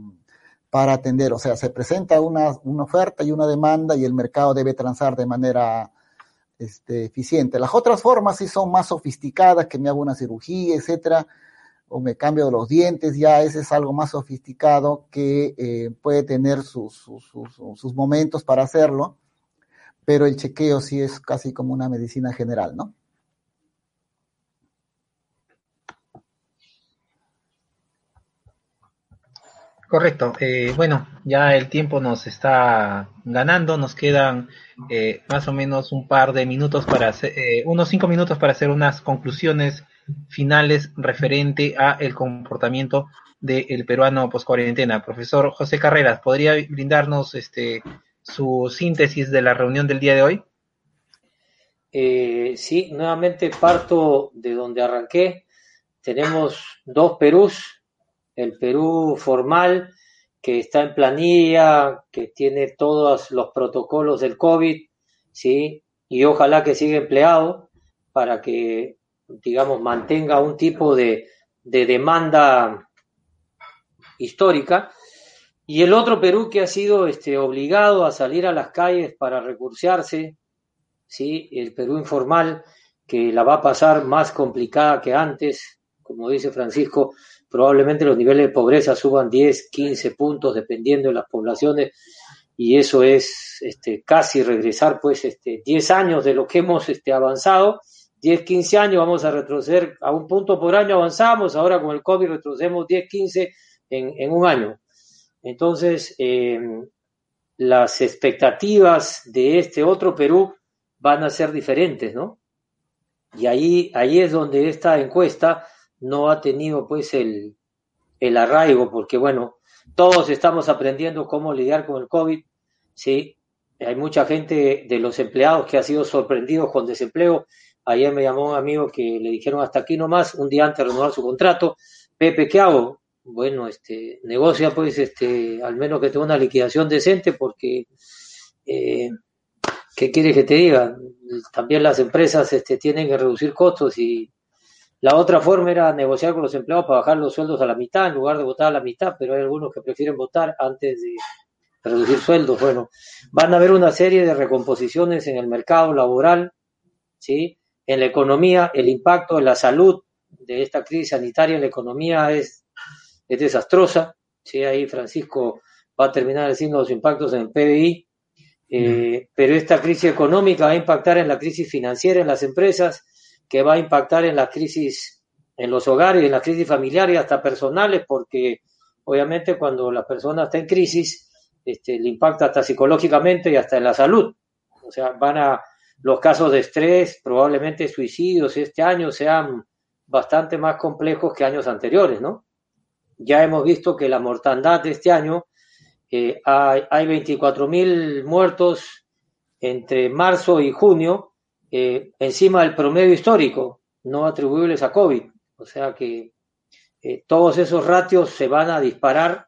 para atender, o sea, se presenta una, una oferta y una demanda y el mercado debe transar de manera este, eficiente. Las otras formas sí son más sofisticadas, que me hago una cirugía, etcétera, o me cambio los dientes, ya ese es algo más sofisticado que eh, puede tener sus, sus, sus, momentos para hacerlo, pero el chequeo sí es casi como una medicina general, ¿no? Correcto. Eh, bueno, ya el tiempo nos está ganando. Nos quedan eh, más o menos un par de minutos para hacer, eh, unos cinco minutos para hacer unas conclusiones finales referente a el comportamiento del peruano post cuarentena. Profesor José Carreras, ¿podría brindarnos este su síntesis de la reunión del día de hoy? sí, nuevamente parto de donde arranqué. Tenemos dos Perús el Perú formal, que está en planilla, que tiene todos los protocolos del COVID, ¿sí? Y ojalá que siga empleado para que, digamos, mantenga un tipo de, demanda histórica. Y el otro Perú que ha sido este, obligado a salir a las calles para recursearse, ¿sí? el Perú informal, que la va a pasar más complicada que antes, como dice Francisco, probablemente los niveles de pobreza suban 10, 15 puntos dependiendo de las poblaciones y eso es este, casi regresar pues este, 10 años de lo que hemos este, avanzado, 10, 15 años vamos a retroceder a un punto por año avanzamos, ahora con el COVID retrocedemos 10, 15 en, en un año. Entonces, eh, las expectativas de este otro Perú van a ser diferentes, ¿no? Y ahí, ahí es donde esta encuesta no ha tenido pues el, el arraigo, porque bueno, todos estamos aprendiendo cómo lidiar con el COVID, ¿sí? Hay mucha gente de los empleados que ha sido sorprendido con desempleo. Ayer me llamó un amigo que le dijeron hasta aquí nomás, un día antes de renovar su contrato. Pepe, ¿qué hago? Bueno, este, negocia pues, este, al menos que tenga una liquidación decente, porque, eh, ¿qué quieres que te diga? También las empresas este, tienen que reducir costos y la otra forma era negociar con los empleados para bajar los sueldos a la mitad en lugar de votar a la mitad, pero hay algunos que prefieren votar antes de reducir sueldos. Bueno, van a haber una serie de recomposiciones en el mercado laboral, ¿sí? En la economía, el impacto en la salud de esta crisis sanitaria en la economía es, es desastrosa. ¿sí? Ahí Francisco va a terminar diciendo los impactos en el PBI. Eh, pero esta crisis económica va a impactar en la crisis financiera en las empresas que va a impactar en la crisis en los hogares, en la crisis familiar y hasta personales, porque obviamente cuando la persona está en crisis, este, le impacta hasta psicológicamente y hasta en la salud. O sea, van a los casos de estrés, probablemente suicidios este año sean bastante más complejos que años anteriores, ¿no? Ya hemos visto que la mortandad de este año, eh, hay, hay 24.000 muertos entre marzo y junio, eh, encima del promedio histórico, no atribuibles a COVID. O sea que eh, todos esos ratios se van a disparar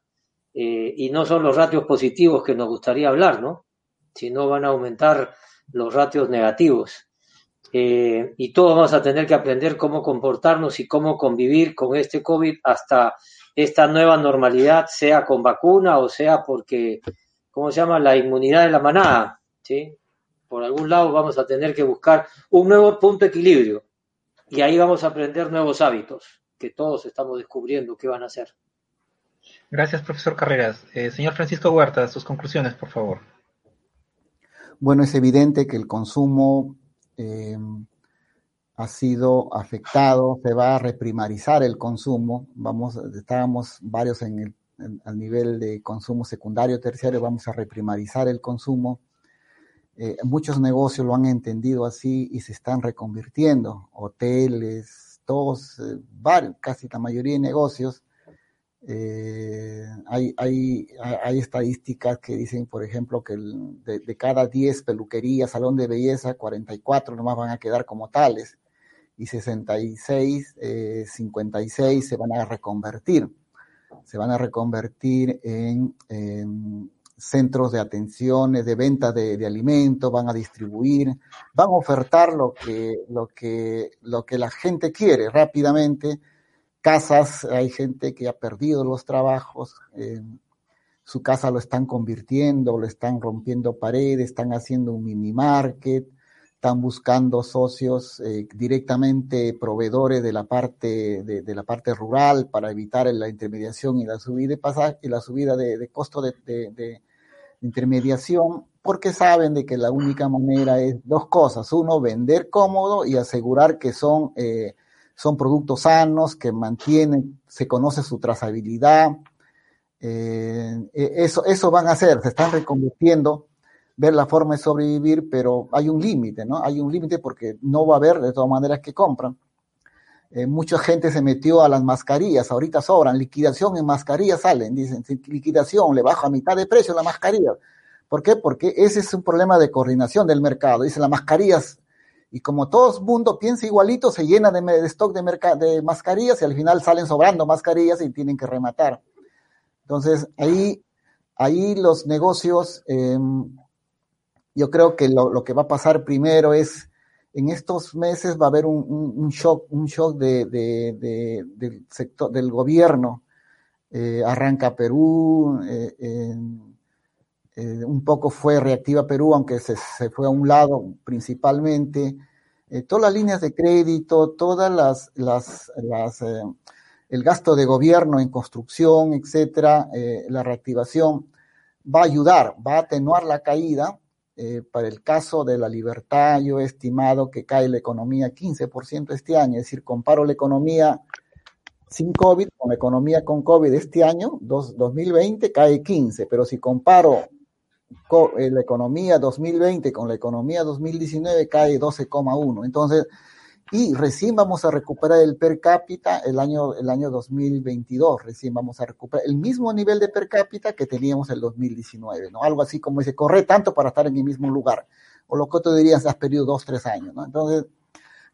y no son los ratios positivos que nos gustaría hablar, ¿no? Sino van a aumentar los ratios negativos. y todos vamos a tener que aprender cómo comportarnos y cómo convivir con este COVID hasta esta nueva normalidad, sea con vacuna o sea porque, ¿cómo se llama? La inmunidad de la manada, ¿sí? por algún lado vamos a tener que buscar un nuevo punto de equilibrio y ahí vamos a aprender nuevos hábitos que todos estamos descubriendo qué van a hacer. Gracias, profesor Carreras. Eh, señor Francisco Huerta, sus conclusiones, por favor. Bueno, es evidente que el consumo eh, ha sido afectado, se va a reprimarizar el consumo. Vamos, estábamos varios en el, al nivel de consumo secundario, terciario, vamos a reprimarizar el consumo eh, muchos negocios lo han entendido así y se están reconvirtiendo. Hoteles, todos, eh, casi la mayoría de negocios. Eh, hay, hay, hay, estadísticas que dicen, por ejemplo, que de, cada 10 peluquerías, salón de belleza, 44 nomás van a quedar como tales y 66, 56 se van a reconvertir. Se van a reconvertir en, en centros de atenciones, de venta de, de, alimentos, van a distribuir, van a ofertar lo que, lo que, lo que la gente quiere rápidamente. Casas, hay gente que ha perdido los trabajos, eh, su casa lo están convirtiendo, lo están rompiendo paredes, están haciendo un mini market, están buscando socios eh, directamente proveedores de la parte de, de, la parte rural para evitar la intermediación y la subida de y la subida de, de costo de, de, intermediación porque saben de que la única manera es dos cosas uno vender cómodo y asegurar que son eh, son productos sanos que mantienen se conoce su trazabilidad eh, eso eso van a hacer se están reconvirtiendo ver la forma de sobrevivir, pero hay un límite, ¿no? Hay un límite porque no va a haber de todas maneras que compran. Eh, mucha gente se metió a las mascarillas, ahorita sobran, liquidación en mascarillas salen, dicen, liquidación, le baja a mitad de precio la mascarilla. ¿Por qué? Porque ese es un problema de coordinación del mercado. Dicen las mascarillas, y como todo el mundo piensa igualito, se llena de, stock de, de mascarillas y al final salen sobrando mascarillas y tienen que rematar. Entonces, ahí, ahí los negocios eh, yo creo que lo, lo, que va a pasar primero es, en estos meses va a haber un, shock, un shock de, de, de, del sector, del gobierno. Eh, arranca Perú, eh, eh, un poco fue reactiva Perú, aunque se, se fue a un lado principalmente. Eh, todas las líneas de crédito, todas las, las, las eh, el gasto de gobierno en construcción, etcétera, la reactivación va a ayudar, va a atenuar la caída, para el caso de la libertad, yo he estimado que cae la economía 15% este año, es decir, comparo la economía sin COVID con la economía con COVID este año, dos, 2020, cae 15, pero si comparo la economía 2020 con la economía 2019, cae 12,1. Entonces, y recién vamos a recuperar el per cápita el año, el año 2022, recién vamos a recuperar el mismo nivel de per cápita que teníamos en el 2019, ¿no? Algo así como dice, corre tanto para estar en el mismo lugar, o lo que tú dirías, has perdido dos, tres años, ¿no? Entonces,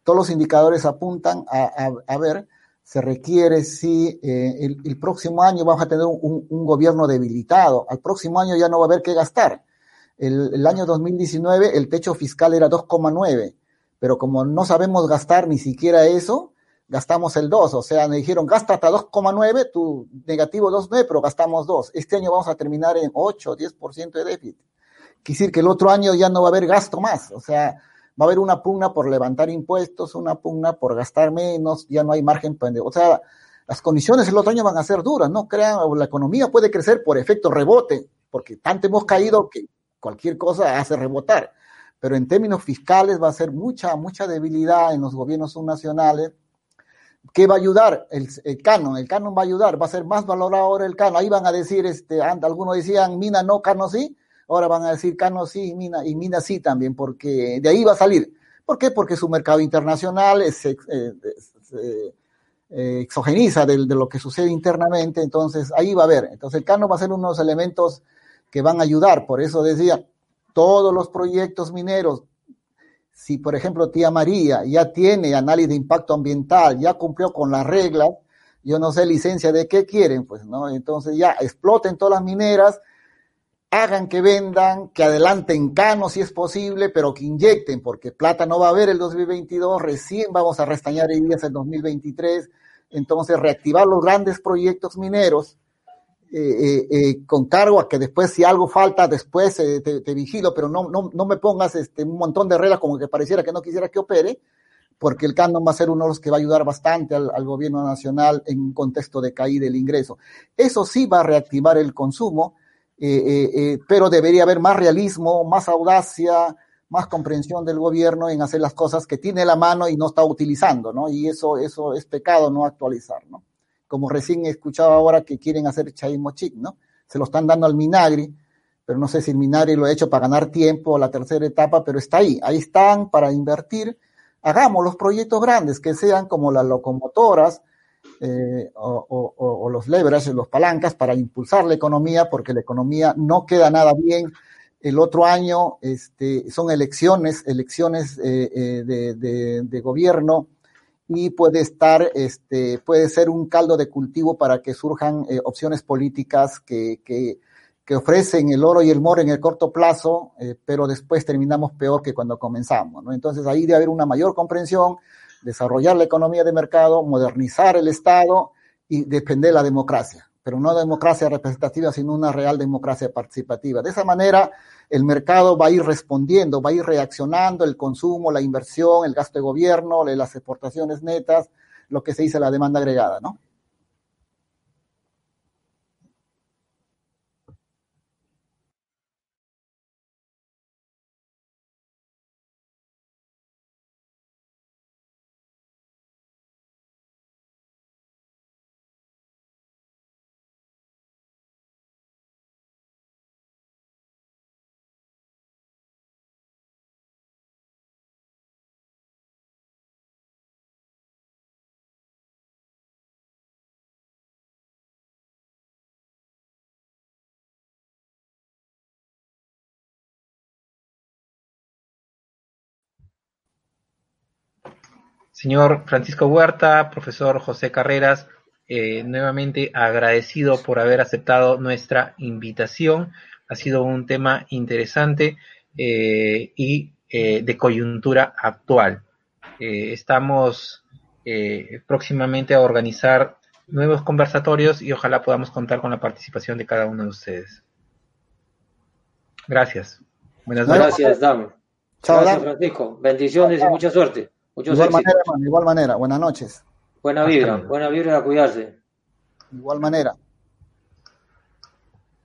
todos los indicadores apuntan a, a ver, se requiere si eh, el, el, próximo año vamos a tener un, un, gobierno debilitado, al próximo año ya no va a haber que gastar. El, el año 2019 el techo fiscal era 2,9 pero como no sabemos gastar ni siquiera eso, gastamos el 2, o sea, me dijeron, gasta hasta 2,9, tu negativo 2,9, pero gastamos 2. Este año vamos a terminar en 8, 10% de déficit. Quiere decir que el otro año ya no va a haber gasto más, o sea, va a haber una pugna por levantar impuestos, una pugna por gastar menos, ya no hay margen, o sea, las condiciones el otro año van a ser duras, no crean, la economía puede crecer por efecto rebote, porque tanto hemos caído que cualquier cosa hace rebotar pero en términos fiscales va a ser mucha, mucha debilidad en los gobiernos subnacionales. ¿Qué va a ayudar? El, canon, el canon va a ayudar, va a ser más valorado ahora el canon. Ahí van a decir, este, algunos decían mina no, canon sí, ahora van a decir canon sí, mina, y mina sí también, porque de ahí va a salir. ¿Por qué? Porque su mercado internacional es, eh, eh, exogeniza de, lo que sucede internamente, entonces ahí va a haber. Entonces el canon va a ser unos elementos que van a ayudar, por eso decía, todos los proyectos mineros si por ejemplo tía María ya tiene análisis de impacto ambiental, ya cumplió con las reglas, yo no sé licencia de qué quieren, pues, ¿no? Entonces ya exploten todas las mineras, hagan que vendan, que adelanten canos si es posible, pero que inyecten, porque plata no va a haber el 2022, recién vamos a restañar días el 2023, entonces reactivar los grandes proyectos mineros, eh, eh, eh, con cargo a que después si algo falta, después te, te, vigilo, pero no, no, no me pongas este, un montón de reglas como que pareciera que no quisiera que opere, porque el canon va a ser uno de los que va a ayudar bastante al, al, gobierno nacional en un contexto de caída del ingreso. Eso sí va a reactivar el consumo, pero debería haber más realismo, más audacia, más comprensión del gobierno en hacer las cosas que tiene la mano y no está utilizando, ¿no? Y eso, eso es pecado no actualizar, ¿no? como recién he escuchado ahora que quieren hacer Chaimochic, ¿no? Se lo están dando al Minagri, pero no sé si el Minagri lo ha hecho para ganar tiempo la tercera etapa, pero está ahí, ahí están para invertir. Hagamos los proyectos grandes que sean como las locomotoras eh, o, o, o, los leverage, los palancas para impulsar la economía, porque la economía no queda nada bien. El otro año este, son elecciones, elecciones eh, eh, de, de, de gobierno y puede estar, este, puede ser un caldo de cultivo para que surjan eh, opciones políticas que, que, que, ofrecen el oro y el moro en el corto plazo, eh, pero después terminamos peor que cuando comenzamos. ¿no? Entonces ahí debe haber una mayor comprensión, desarrollar la economía de mercado, modernizar el Estado y defender la democracia pero no democracia representativa, sino una real democracia participativa. De esa manera, el mercado va a ir respondiendo, va a ir reaccionando, el consumo, la inversión, el gasto de gobierno, las exportaciones netas, lo que se dice la demanda agregada, ¿no? Señor Francisco Huerta, profesor José Carreras, eh, nuevamente agradecido por haber aceptado nuestra invitación. Ha sido un tema interesante eh, y eh, de coyuntura actual. Eh, estamos eh, próximamente a organizar nuevos conversatorios y ojalá podamos contar con la participación de cada uno de ustedes. Gracias. Buenas noches. Gracias, Dan. Chao, Gracias, Francisco. Bendiciones y mucha suerte. Muchos igual manera, de igual manera, buenas noches. Buena vibra, buena vibra a cuidarse. Igual manera.